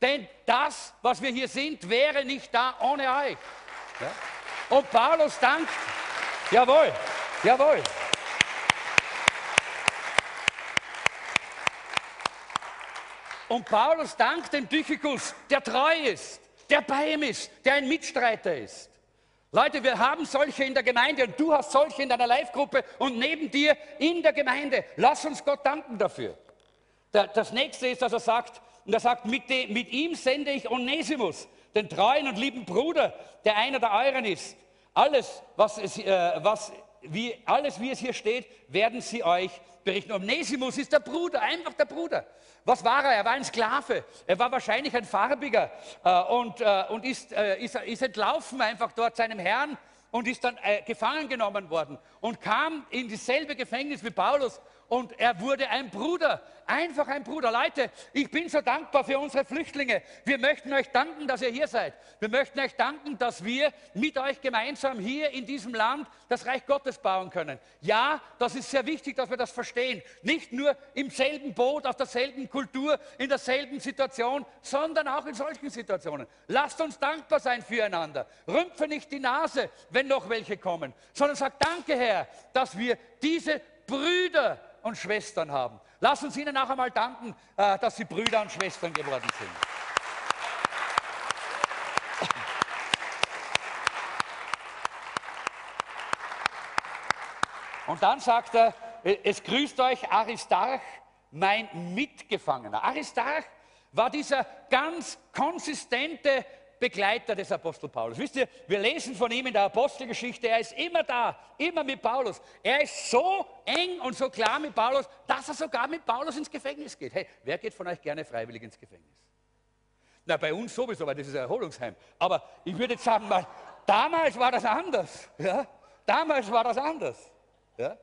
Denn das, was wir hier sind, wäre nicht da ohne euch. Ja? Und Paulus dankt, jawohl, jawohl. Und Paulus dankt dem Tychicus, der treu ist, der bei ihm ist, der ein Mitstreiter ist. Leute, wir haben solche in der Gemeinde und du hast solche in deiner Live-Gruppe und neben dir in der Gemeinde. Lass uns Gott danken dafür. Das nächste ist, dass er sagt, und er sagt, mit, de, mit ihm sende ich Onesimus, den treuen und lieben Bruder, der einer der euren ist. Alles, was, es, äh, was wie, alles, wie es hier steht, werden sie euch berichten. Onesimus ist der Bruder, einfach der Bruder. Was war er? Er war ein Sklave. Er war wahrscheinlich ein Farbiger äh, und, äh, und ist, äh, ist, ist, entlaufen einfach dort seinem Herrn und ist dann äh, gefangen genommen worden und kam in dieselbe Gefängnis wie Paulus und er wurde ein Bruder, einfach ein Bruder. Leute, ich bin so dankbar für unsere Flüchtlinge. Wir möchten euch danken, dass ihr hier seid. Wir möchten euch danken, dass wir mit euch gemeinsam hier in diesem Land das Reich Gottes bauen können. Ja, das ist sehr wichtig, dass wir das verstehen. Nicht nur im selben Boot, auf derselben Kultur, in derselben Situation, sondern auch in solchen Situationen. Lasst uns dankbar sein füreinander. Rümpfe nicht die Nase, wenn noch welche kommen, sondern sag Danke, Herr, dass wir diese Brüder und Schwestern haben. Lass uns ihnen auch einmal danken, äh, dass sie Brüder und Schwestern geworden sind. Und dann sagt er, es grüßt euch Aristarch, mein Mitgefangener. Aristarch war dieser ganz konsistente Begleiter des Apostel Paulus. Wisst ihr, wir lesen von ihm in der Apostelgeschichte, er ist immer da, immer mit Paulus. Er ist so eng und so klar mit Paulus, dass er sogar mit Paulus ins Gefängnis geht. Hey, wer geht von euch gerne freiwillig ins Gefängnis? Na, bei uns sowieso, weil das ist ein Erholungsheim. Aber ich würde jetzt sagen, mal, damals war das anders. Ja? Damals war das anders. Ja?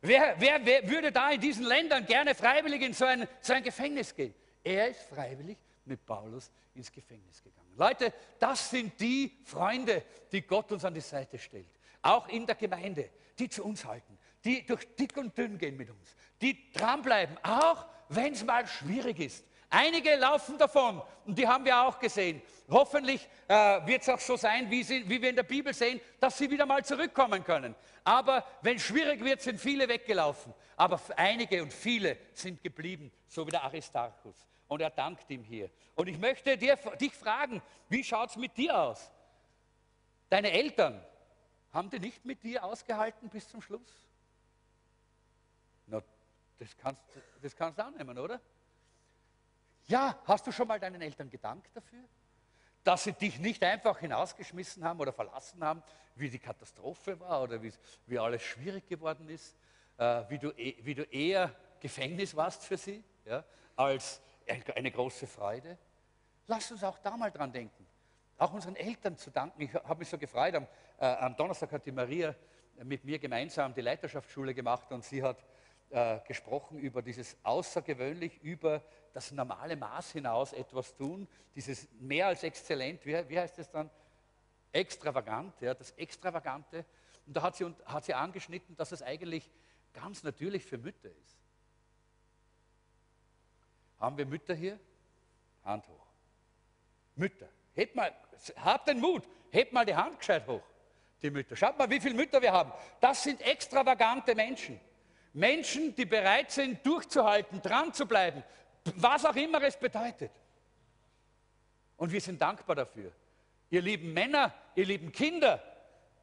Wer, wer, wer, würde da in diesen Ländern gerne freiwillig in so ein, so ein Gefängnis gehen? Er ist freiwillig mit Paulus ins Gefängnis gegangen. Leute, das sind die Freunde, die Gott uns an die Seite stellt. Auch in der Gemeinde, die zu uns halten, die durch dick und dünn gehen mit uns, die dranbleiben, auch wenn es mal schwierig ist. Einige laufen davon und die haben wir auch gesehen. Hoffentlich äh, wird es auch so sein, wie, sie, wie wir in der Bibel sehen, dass sie wieder mal zurückkommen können. Aber wenn schwierig wird, sind viele weggelaufen. Aber einige und viele sind geblieben, so wie der Aristarchus und er dankt ihm hier. Und ich möchte dir, dich fragen, wie schaut es mit dir aus? Deine Eltern, haben die nicht mit dir ausgehalten bis zum Schluss? Na, das kannst, das kannst du annehmen, oder? Ja, hast du schon mal deinen Eltern gedankt dafür? Dass sie dich nicht einfach hinausgeschmissen haben oder verlassen haben, wie die Katastrophe war oder wie alles schwierig geworden ist, äh, wie, du, e, wie du eher Gefängnis warst für sie, ja, als eine große Freude. Lass uns auch da mal dran denken. Auch unseren Eltern zu danken. Ich habe mich so gefreut. Am, äh, am, Donnerstag hat die Maria mit mir gemeinsam die Leiterschaftsschule gemacht und sie hat äh, gesprochen über dieses außergewöhnlich, über das normale Maß hinaus etwas tun, dieses mehr als exzellent, wie, wie heißt es dann? Extravagant, ja, das Extravagante. Und da hat sie, hat sie angeschnitten, dass es eigentlich ganz natürlich für Mütter ist. Haben wir Mütter hier? Hand hoch. Mütter. Hebt mal, habt den Mut, hebt mal die Hand gescheit hoch. Die Mütter. Schaut mal, wie viele Mütter wir haben. Das sind extravagante Menschen. Menschen, die bereit sind, durchzuhalten, dran zu bleiben, was auch immer es bedeutet. Und wir sind dankbar dafür. Ihr lieben Männer, ihr lieben Kinder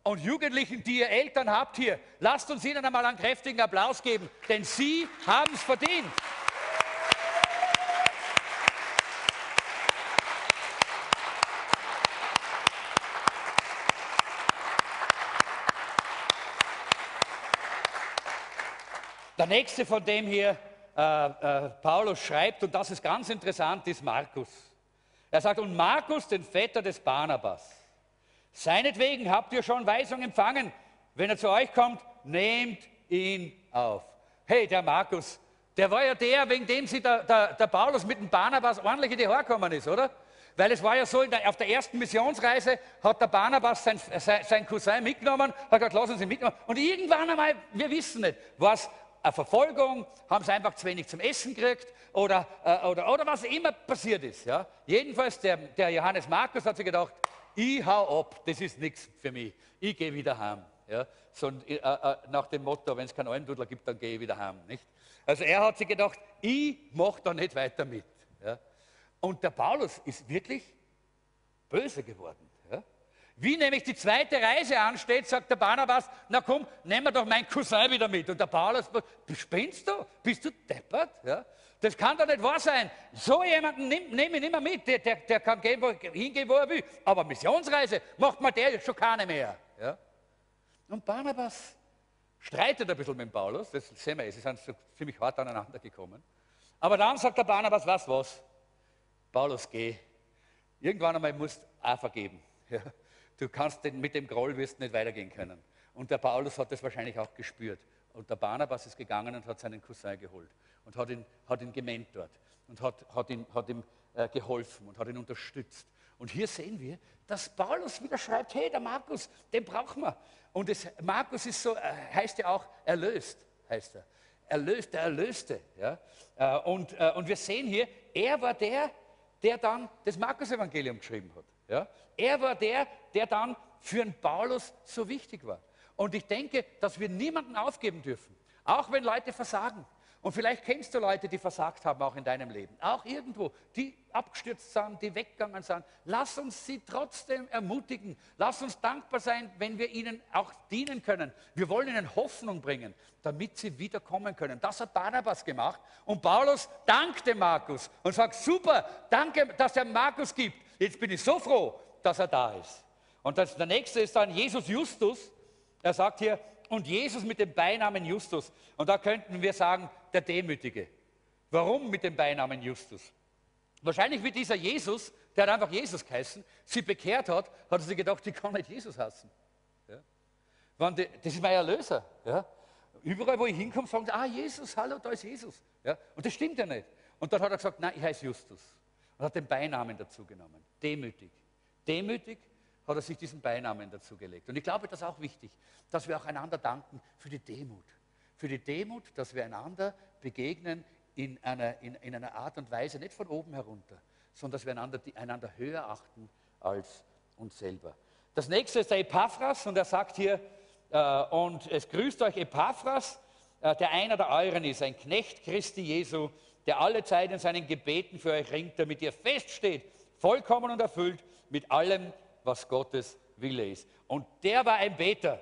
und Jugendlichen, die ihr Eltern habt hier, lasst uns ihnen einmal einen kräftigen Applaus geben, denn sie haben es verdient. Der nächste, von dem hier äh, äh, Paulus schreibt, und das ist ganz interessant, ist Markus. Er sagt, und Markus, den Vetter des Barnabas, seinetwegen habt ihr schon Weisung empfangen. Wenn er zu euch kommt, nehmt ihn auf. Hey, der Markus, der war ja der, wegen dem sie der, der, der Paulus mit dem Barnabas ordentlich in die Haare gekommen ist, oder? Weil es war ja so, der, auf der ersten Missionsreise hat der Barnabas sein, sein, sein Cousin mitgenommen, hat gesagt, lassen Sie mitnehmen. Und irgendwann einmal, wir wissen nicht, was eine Verfolgung, haben sie einfach zu wenig zum Essen gekriegt oder, äh, oder, oder was immer passiert ist. Ja? Jedenfalls, der, der Johannes Markus hat sich gedacht, ich hau ab, das ist nichts für mich, ich gehe wieder heim. Ja? So, äh, äh, nach dem Motto, wenn es keinen Almdudler gibt, dann gehe ich wieder heim. Nicht? Also er hat sich gedacht, ich mache da nicht weiter mit. Ja? Und der Paulus ist wirklich böse geworden. Wie nämlich die zweite Reise ansteht, sagt der Barnabas, na komm, nehmen wir doch meinen Cousin wieder mit. Und der Paulus, spinnst du? Bist du deppert? Ja? Das kann doch nicht wahr sein. So jemanden nehme nehm ich nicht mehr mit. Der, der, der kann gehen, wo, hingehen, wo er will. Aber Missionsreise macht man der schon keine mehr. Ja? Und Barnabas streitet ein bisschen mit Paulus, das sehen wir, sie sind so ziemlich hart aneinander gekommen. Aber dann sagt der Barnabas, was, was? Paulus, geh. Irgendwann einmal musst du auch vergeben. Ja. Du kannst den, mit dem Groll wirst nicht weitergehen können. Und der Paulus hat das wahrscheinlich auch gespürt. Und der Barnabas ist gegangen und hat seinen Cousin geholt und hat ihn, hat ihn gementort und hat, hat, ihn, hat ihm äh, geholfen und hat ihn unterstützt. Und hier sehen wir, dass Paulus wieder schreibt, hey, der Markus, den brauchen wir. Und das, Markus ist so, äh, heißt ja auch erlöst, heißt er. Erlöst, der Erlöste. Ja? Äh, und, äh, und wir sehen hier, er war der, der dann das Markus-Evangelium geschrieben hat. Ja? Er war der, der dann für den Paulus so wichtig war. Und ich denke, dass wir niemanden aufgeben dürfen, auch wenn Leute versagen. Und vielleicht kennst du Leute, die versagt haben, auch in deinem Leben. Auch irgendwo, die abgestürzt sind, die weggegangen sind. Lass uns sie trotzdem ermutigen. Lass uns dankbar sein, wenn wir ihnen auch dienen können. Wir wollen ihnen Hoffnung bringen, damit sie wiederkommen können. Das hat Barnabas gemacht. Und Paulus dankte Markus und sagt, super, danke, dass er Markus gibt. Jetzt bin ich so froh, dass er da ist. Und das, der nächste ist dann Jesus Justus. Er sagt hier, und Jesus mit dem Beinamen Justus. Und da könnten wir sagen, der Demütige. Warum mit dem Beinamen Justus? Wahrscheinlich wie dieser Jesus, der hat einfach Jesus geheißen, sie bekehrt hat, hat sich gedacht, ich kann nicht Jesus hassen. Ja? Die, das ist mein Erlöser. Ja? Überall, wo ich hinkomme, sagen sie, ah, Jesus, hallo, da ist Jesus. Ja? Und das stimmt ja nicht. Und dann hat er gesagt, nein, ich heiße Justus. Und hat den Beinamen dazu genommen. Demütig. Demütig hat er sich diesen Beinamen dazu gelegt. Und ich glaube, das ist auch wichtig, dass wir auch einander danken für die Demut. Für die Demut, dass wir einander begegnen in einer, in, in einer Art und Weise, nicht von oben herunter, sondern dass wir einander, die, einander höher achten als uns selber. Das nächste ist der Epaphras und er sagt hier, äh, und es grüßt euch Epaphras, äh, der einer der euren ist, ein Knecht Christi Jesu, der alle Zeit in seinen Gebeten für euch ringt, damit ihr feststeht, vollkommen und erfüllt mit allem, was Gottes Wille ist. Und der war ein Beter.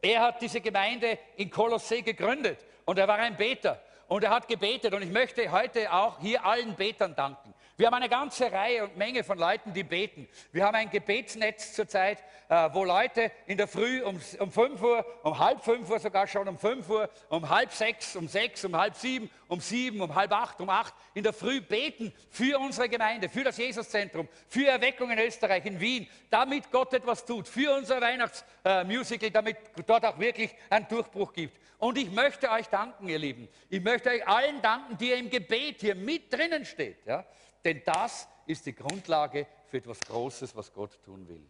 Er hat diese Gemeinde in Kolossee gegründet und er war ein Beter und er hat gebetet und ich möchte heute auch hier allen Betern danken. Wir haben eine ganze Reihe und Menge von Leuten, die beten. Wir haben ein Gebetsnetz zurzeit, äh, wo Leute in der Früh um, um 5 Uhr, um halb 5 Uhr sogar schon, um 5 Uhr, um halb 6, um 6, um halb 7, um 7, um halb 8, um 8 in der Früh beten für unsere Gemeinde, für das Jesuszentrum, für Erweckung in Österreich, in Wien, damit Gott etwas tut, für unser Weihnachtsmusical, äh, damit dort auch wirklich einen Durchbruch gibt. Und ich möchte euch danken, ihr Lieben. Ich möchte euch allen danken, die ihr im Gebet hier mit drinnen steht. Ja? Denn das ist die Grundlage für etwas Großes, was Gott tun will.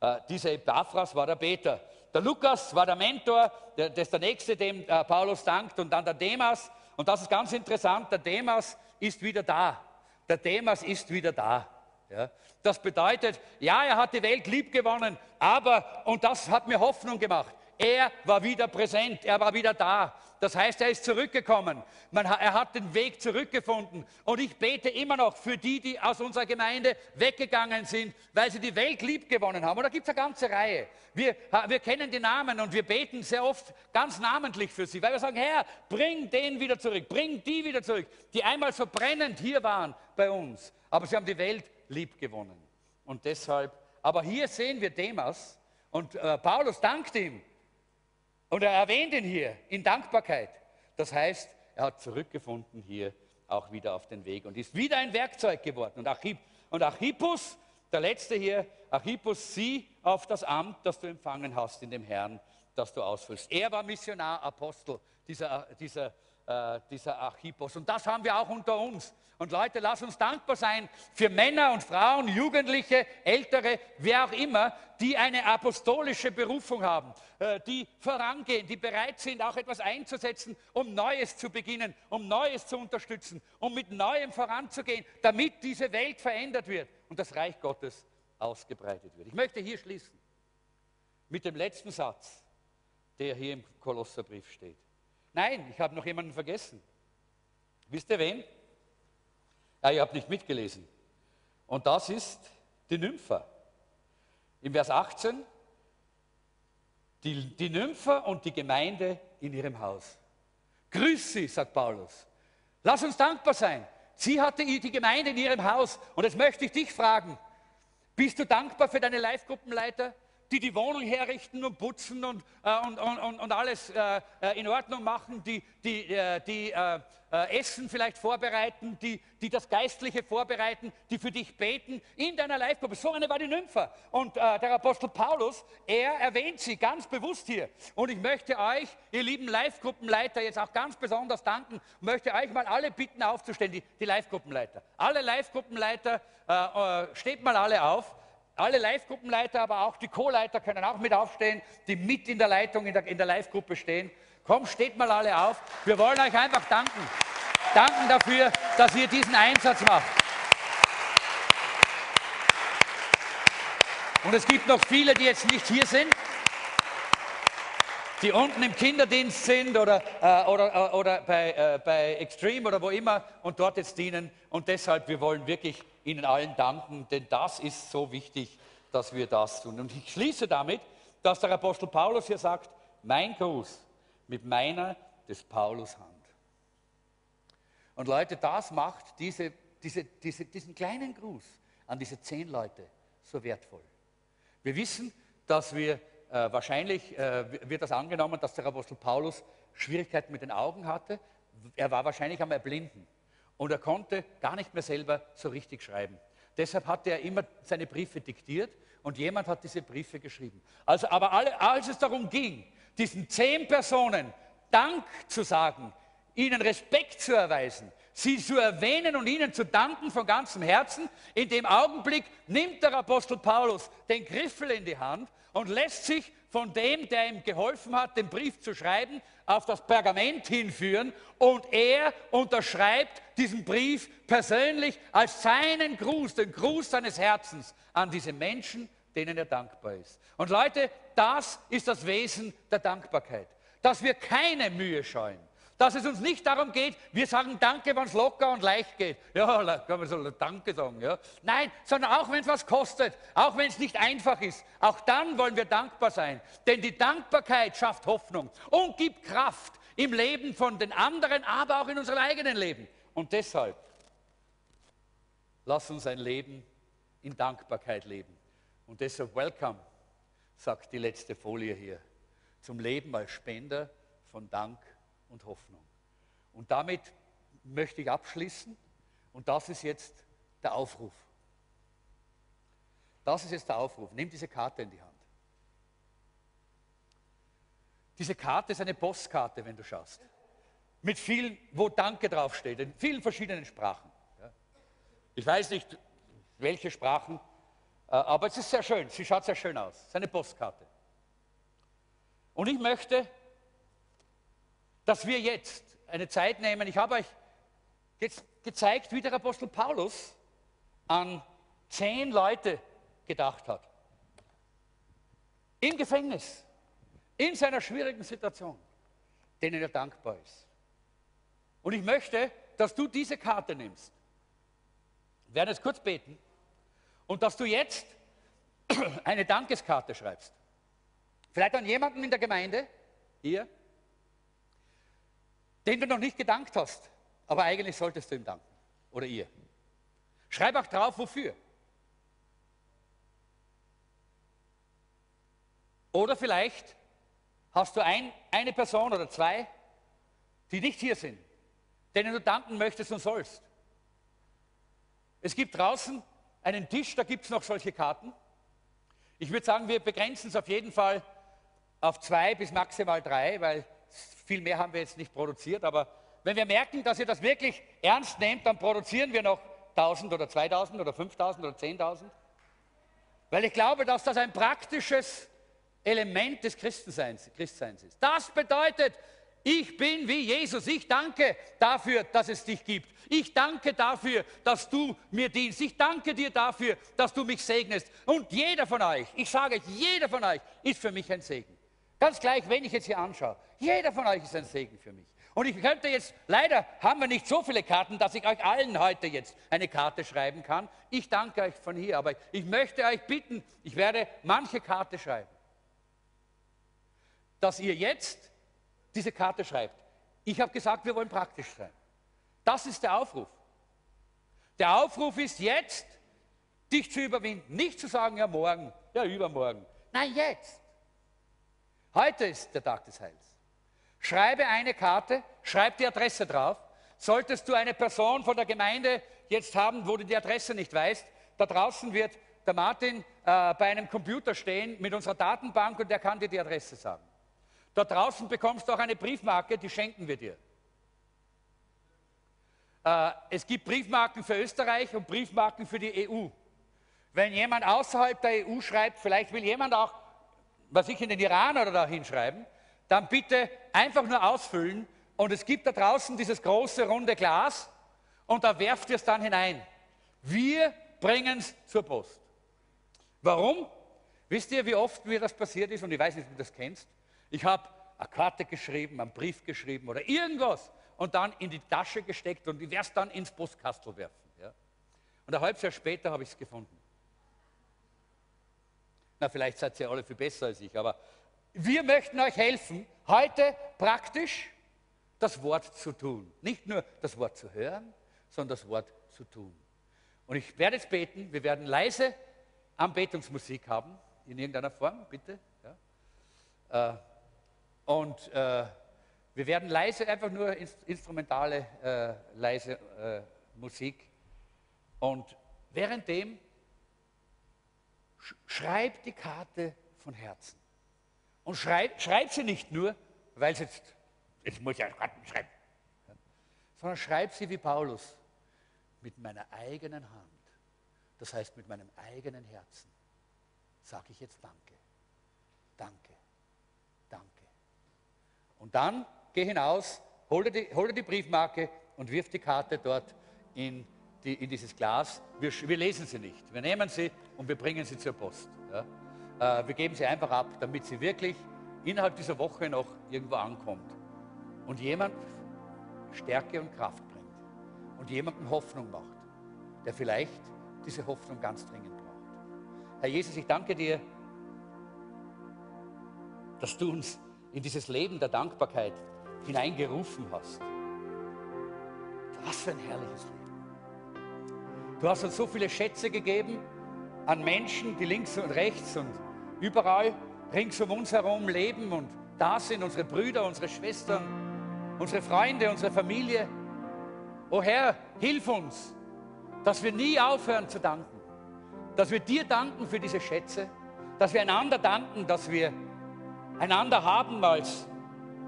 Äh, dieser Epaphras war der Beter. Der Lukas war der Mentor, der, das ist der Nächste, dem äh, Paulus dankt. Und dann der Demas. Und das ist ganz interessant, der Demas ist wieder da. Der Demas ist wieder da. Ja, das bedeutet, ja, er hat die Welt lieb gewonnen, aber, und das hat mir Hoffnung gemacht, er war wieder präsent, er war wieder da. Das heißt, er ist zurückgekommen. Man, er hat den Weg zurückgefunden. Und ich bete immer noch für die, die aus unserer Gemeinde weggegangen sind, weil sie die Welt lieb gewonnen haben. Und da gibt es eine ganze Reihe. Wir, wir kennen die Namen und wir beten sehr oft ganz namentlich für sie, weil wir sagen, Herr, bring den wieder zurück, bring die wieder zurück, die einmal so brennend hier waren bei uns. Aber sie haben die Welt lieb gewonnen. Und deshalb, aber hier sehen wir Demas und äh, Paulus dankt ihm und er erwähnt ihn hier in Dankbarkeit. Das heißt, er hat zurückgefunden hier auch wieder auf den Weg und ist wieder ein Werkzeug geworden. Und, Archip, und Archippus, der letzte hier, Archippus, sieh auf das Amt, das du empfangen hast in dem Herrn, das du ausfüllst. Er war Missionar, Apostel, dieser, dieser äh, dieser Archippos. Und das haben wir auch unter uns. Und Leute, lass uns dankbar sein für Männer und Frauen, Jugendliche, Ältere, wer auch immer, die eine apostolische Berufung haben, äh, die vorangehen, die bereit sind, auch etwas einzusetzen, um Neues zu beginnen, um Neues zu unterstützen, um mit Neuem voranzugehen, damit diese Welt verändert wird und das Reich Gottes ausgebreitet wird. Ich möchte hier schließen mit dem letzten Satz, der hier im Kolosserbrief steht. Nein, ich habe noch jemanden vergessen. Wisst ihr wen? Ah, ihr habt nicht mitgelesen. Und das ist die Nympha. Im Vers 18, die, die Nympha und die Gemeinde in ihrem Haus. Grüß sie, sagt Paulus. Lass uns dankbar sein. Sie hatte die Gemeinde in ihrem Haus. Und jetzt möchte ich dich fragen, bist du dankbar für deine Live-Gruppenleiter? Die die Wohnung herrichten und putzen und, äh, und, und, und alles äh, äh, in Ordnung machen, die, die, äh, die äh, äh, Essen vielleicht vorbereiten, die, die das Geistliche vorbereiten, die für dich beten in deiner Live-Gruppe. So eine war die Nympha. Und der Apostel Paulus, er erwähnt sie ganz bewusst hier. Und ich möchte euch, ihr lieben Live-Gruppenleiter, jetzt auch ganz besonders danken, möchte euch mal alle bitten aufzustehen, die, die Live-Gruppenleiter. Alle Live-Gruppenleiter, steht mal alle auf alle Live-Gruppenleiter, aber auch die Co-Leiter können auch mit aufstehen, die mit in der Leitung, in der, in der Live-Gruppe stehen. Komm, steht mal alle auf. Wir wollen euch einfach danken. Danken dafür, dass ihr diesen Einsatz macht. Und es gibt noch viele, die jetzt nicht hier sind, die unten im Kinderdienst sind oder, äh, oder, äh, oder bei, äh, bei Extreme oder wo immer und dort jetzt dienen. Und deshalb, wir wollen wirklich Ihnen allen danken, denn das ist so wichtig, dass wir das tun. Und ich schließe damit, dass der Apostel Paulus hier sagt, mein Gruß mit meiner des Paulus Hand. Und Leute, das macht diese, diese, diese, diesen kleinen Gruß an diese zehn Leute so wertvoll. Wir wissen, dass wir äh, wahrscheinlich, äh, wird das angenommen, dass der Apostel Paulus Schwierigkeiten mit den Augen hatte. Er war wahrscheinlich am Erblinden. Und er konnte gar nicht mehr selber so richtig schreiben. Deshalb hat er immer seine Briefe diktiert und jemand hat diese Briefe geschrieben. Also, aber alle, als es darum ging, diesen zehn Personen Dank zu sagen, ihnen Respekt zu erweisen, sie zu erwähnen und ihnen zu danken von ganzem Herzen, in dem Augenblick nimmt der Apostel Paulus den Griffel in die Hand und lässt sich von dem, der ihm geholfen hat, den Brief zu schreiben, auf das Pergament hinführen und er unterschreibt diesen Brief persönlich als seinen Gruß, den Gruß seines Herzens an diese Menschen, denen er dankbar ist. Und Leute, das ist das Wesen der Dankbarkeit, dass wir keine Mühe scheuen, dass es uns nicht darum geht, wir sagen Danke, wenn es locker und leicht geht. Ja, kann man so Danke sagen. Ja. Nein, sondern auch wenn es was kostet, auch wenn es nicht einfach ist, auch dann wollen wir dankbar sein. Denn die Dankbarkeit schafft Hoffnung und gibt Kraft im Leben von den anderen, aber auch in unserem eigenen Leben. Und deshalb, lass uns ein Leben in Dankbarkeit leben. Und deshalb, welcome, sagt die letzte Folie hier, zum Leben als Spender von Dank und Hoffnung. Und damit möchte ich abschließen und das ist jetzt der Aufruf. Das ist jetzt der Aufruf. Nimm diese Karte in die Hand. Diese Karte ist eine Postkarte, wenn du schaust. Mit vielen, wo Danke draufsteht, in vielen verschiedenen Sprachen. Ich weiß nicht, welche Sprachen, äh, aber es ist sehr schön. Sie schaut sehr schön aus. Es ist eine Postkarte. Und ich möchte, dass wir jetzt eine Zeit nehmen. Ich habe euch jetzt gezeigt, wie der Apostel Paulus an zehn Leute gedacht hat. Im Gefängnis, in seiner schwierigen Situation, denen er dankbar ist. Und ich möchte, dass du diese Karte nimmst. Wir werden jetzt kurz beten und dass du jetzt eine Dankeskarte schreibst. Vielleicht an jemanden in der Gemeinde, hier, den du noch nicht gedankt hast, aber eigentlich solltest du ihm danken oder ihr. Schreib auch drauf, wofür. Oder vielleicht hast du ein, eine Person oder zwei, die nicht hier sind, denen du danken möchtest und sollst. Es gibt draußen einen Tisch, da gibt es noch solche Karten. Ich würde sagen, wir begrenzen es auf jeden Fall auf zwei bis maximal drei, weil viel mehr haben wir jetzt nicht produziert, aber wenn wir merken, dass ihr das wirklich ernst nehmt, dann produzieren wir noch 1000 oder 2000 oder 5000 oder 10.000. Weil ich glaube, dass das ein praktisches Element des Christenseins, Christseins ist. Das bedeutet, ich bin wie Jesus. Ich danke dafür, dass es dich gibt. Ich danke dafür, dass du mir dienst. Ich danke dir dafür, dass du mich segnest. Und jeder von euch, ich sage euch, jeder von euch ist für mich ein Segen. Ganz gleich, wenn ich jetzt hier anschaue, jeder von euch ist ein Segen für mich. Und ich könnte jetzt, leider haben wir nicht so viele Karten, dass ich euch allen heute jetzt eine Karte schreiben kann. Ich danke euch von hier, aber ich möchte euch bitten, ich werde manche Karte schreiben, dass ihr jetzt diese Karte schreibt. Ich habe gesagt, wir wollen praktisch sein. Das ist der Aufruf. Der Aufruf ist jetzt, dich zu überwinden. Nicht zu sagen, ja morgen, ja übermorgen, Nein, jetzt. Heute ist der Tag des Heils. Schreibe eine Karte, schreib die Adresse drauf. Solltest du eine Person von der Gemeinde jetzt haben, wo du die Adresse nicht weißt, da draußen wird der Martin äh, bei einem Computer stehen mit unserer Datenbank und der kann dir die Adresse sagen. Da draußen bekommst du auch eine Briefmarke, die schenken wir dir. Äh, es gibt Briefmarken für Österreich und Briefmarken für die EU. Wenn jemand außerhalb der EU schreibt, vielleicht will jemand auch, was ich in den Iran oder da hinschreiben, dann bitte einfach nur ausfüllen und es gibt da draußen dieses große runde Glas und da werft ihr es dann hinein. Wir bringen es zur Post. Warum? Wisst ihr, wie oft mir das passiert ist? Und ich weiß nicht, ob du das kennst. Ich habe eine Karte geschrieben, einen Brief geschrieben oder irgendwas und dann in die Tasche gesteckt und ich werde es dann ins Postkastel werfen. Ja? Und ein halbes Jahr später habe ich es gefunden. Na, vielleicht seid ihr alle viel besser als ich, aber wir möchten euch helfen, heute praktisch das Wort zu tun. Nicht nur das Wort zu hören, sondern das Wort zu tun. Und ich werde jetzt beten, wir werden leise Anbetungsmusik haben, in irgendeiner Form, bitte. Ja. Äh, und äh, wir werden leise, einfach nur instrumentale, äh, leise Musik. Und währenddem sch schreib die Karte von Herzen. Und schreib, schreib sie nicht nur, weil es jetzt, jetzt muss ich ja schreiben, sondern schreib sie wie Paulus, mit meiner eigenen Hand. Das heißt, mit meinem eigenen Herzen sage ich jetzt Danke, Danke, Danke. Und dann geh hinaus, hol dir die, hol dir die Briefmarke und wirf die Karte dort in, die, in dieses Glas. Wir, wir, lesen sie nicht. Wir nehmen sie und wir bringen sie zur Post. Ja? Äh, wir geben sie einfach ab, damit sie wirklich innerhalb dieser Woche noch irgendwo ankommt und jemand Stärke und Kraft bringt und jemandem Hoffnung macht, der vielleicht diese Hoffnung ganz dringend braucht. Herr Jesus, ich danke dir, dass du uns in dieses Leben der Dankbarkeit hineingerufen hast. Was für ein herrliches Leben. Du hast uns so viele Schätze gegeben an Menschen, die links und rechts und überall rings um uns herum leben und da sind unsere Brüder, unsere Schwestern, unsere Freunde, unsere Familie. O Herr, hilf uns, dass wir nie aufhören zu danken, dass wir dir danken für diese Schätze, dass wir einander danken, dass wir einander haben als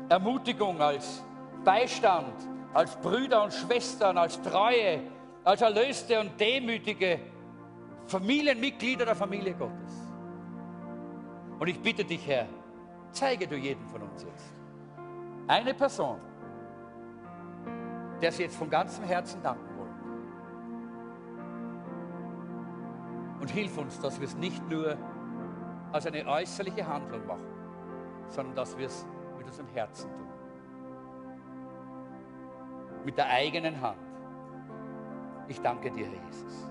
Ermutigung, als Beistand, als Brüder und Schwestern, als treue, als erlöste und demütige Familienmitglieder der Familie Gottes. Und ich bitte dich, Herr, zeige du jedem von uns jetzt eine Person, der sie jetzt von ganzem Herzen danken wollen. Und hilf uns, dass wir es nicht nur als eine äußerliche Handlung machen, sondern dass wir es mit unserem Herzen tun. Mit der eigenen Hand. Ich danke dir, Herr Jesus.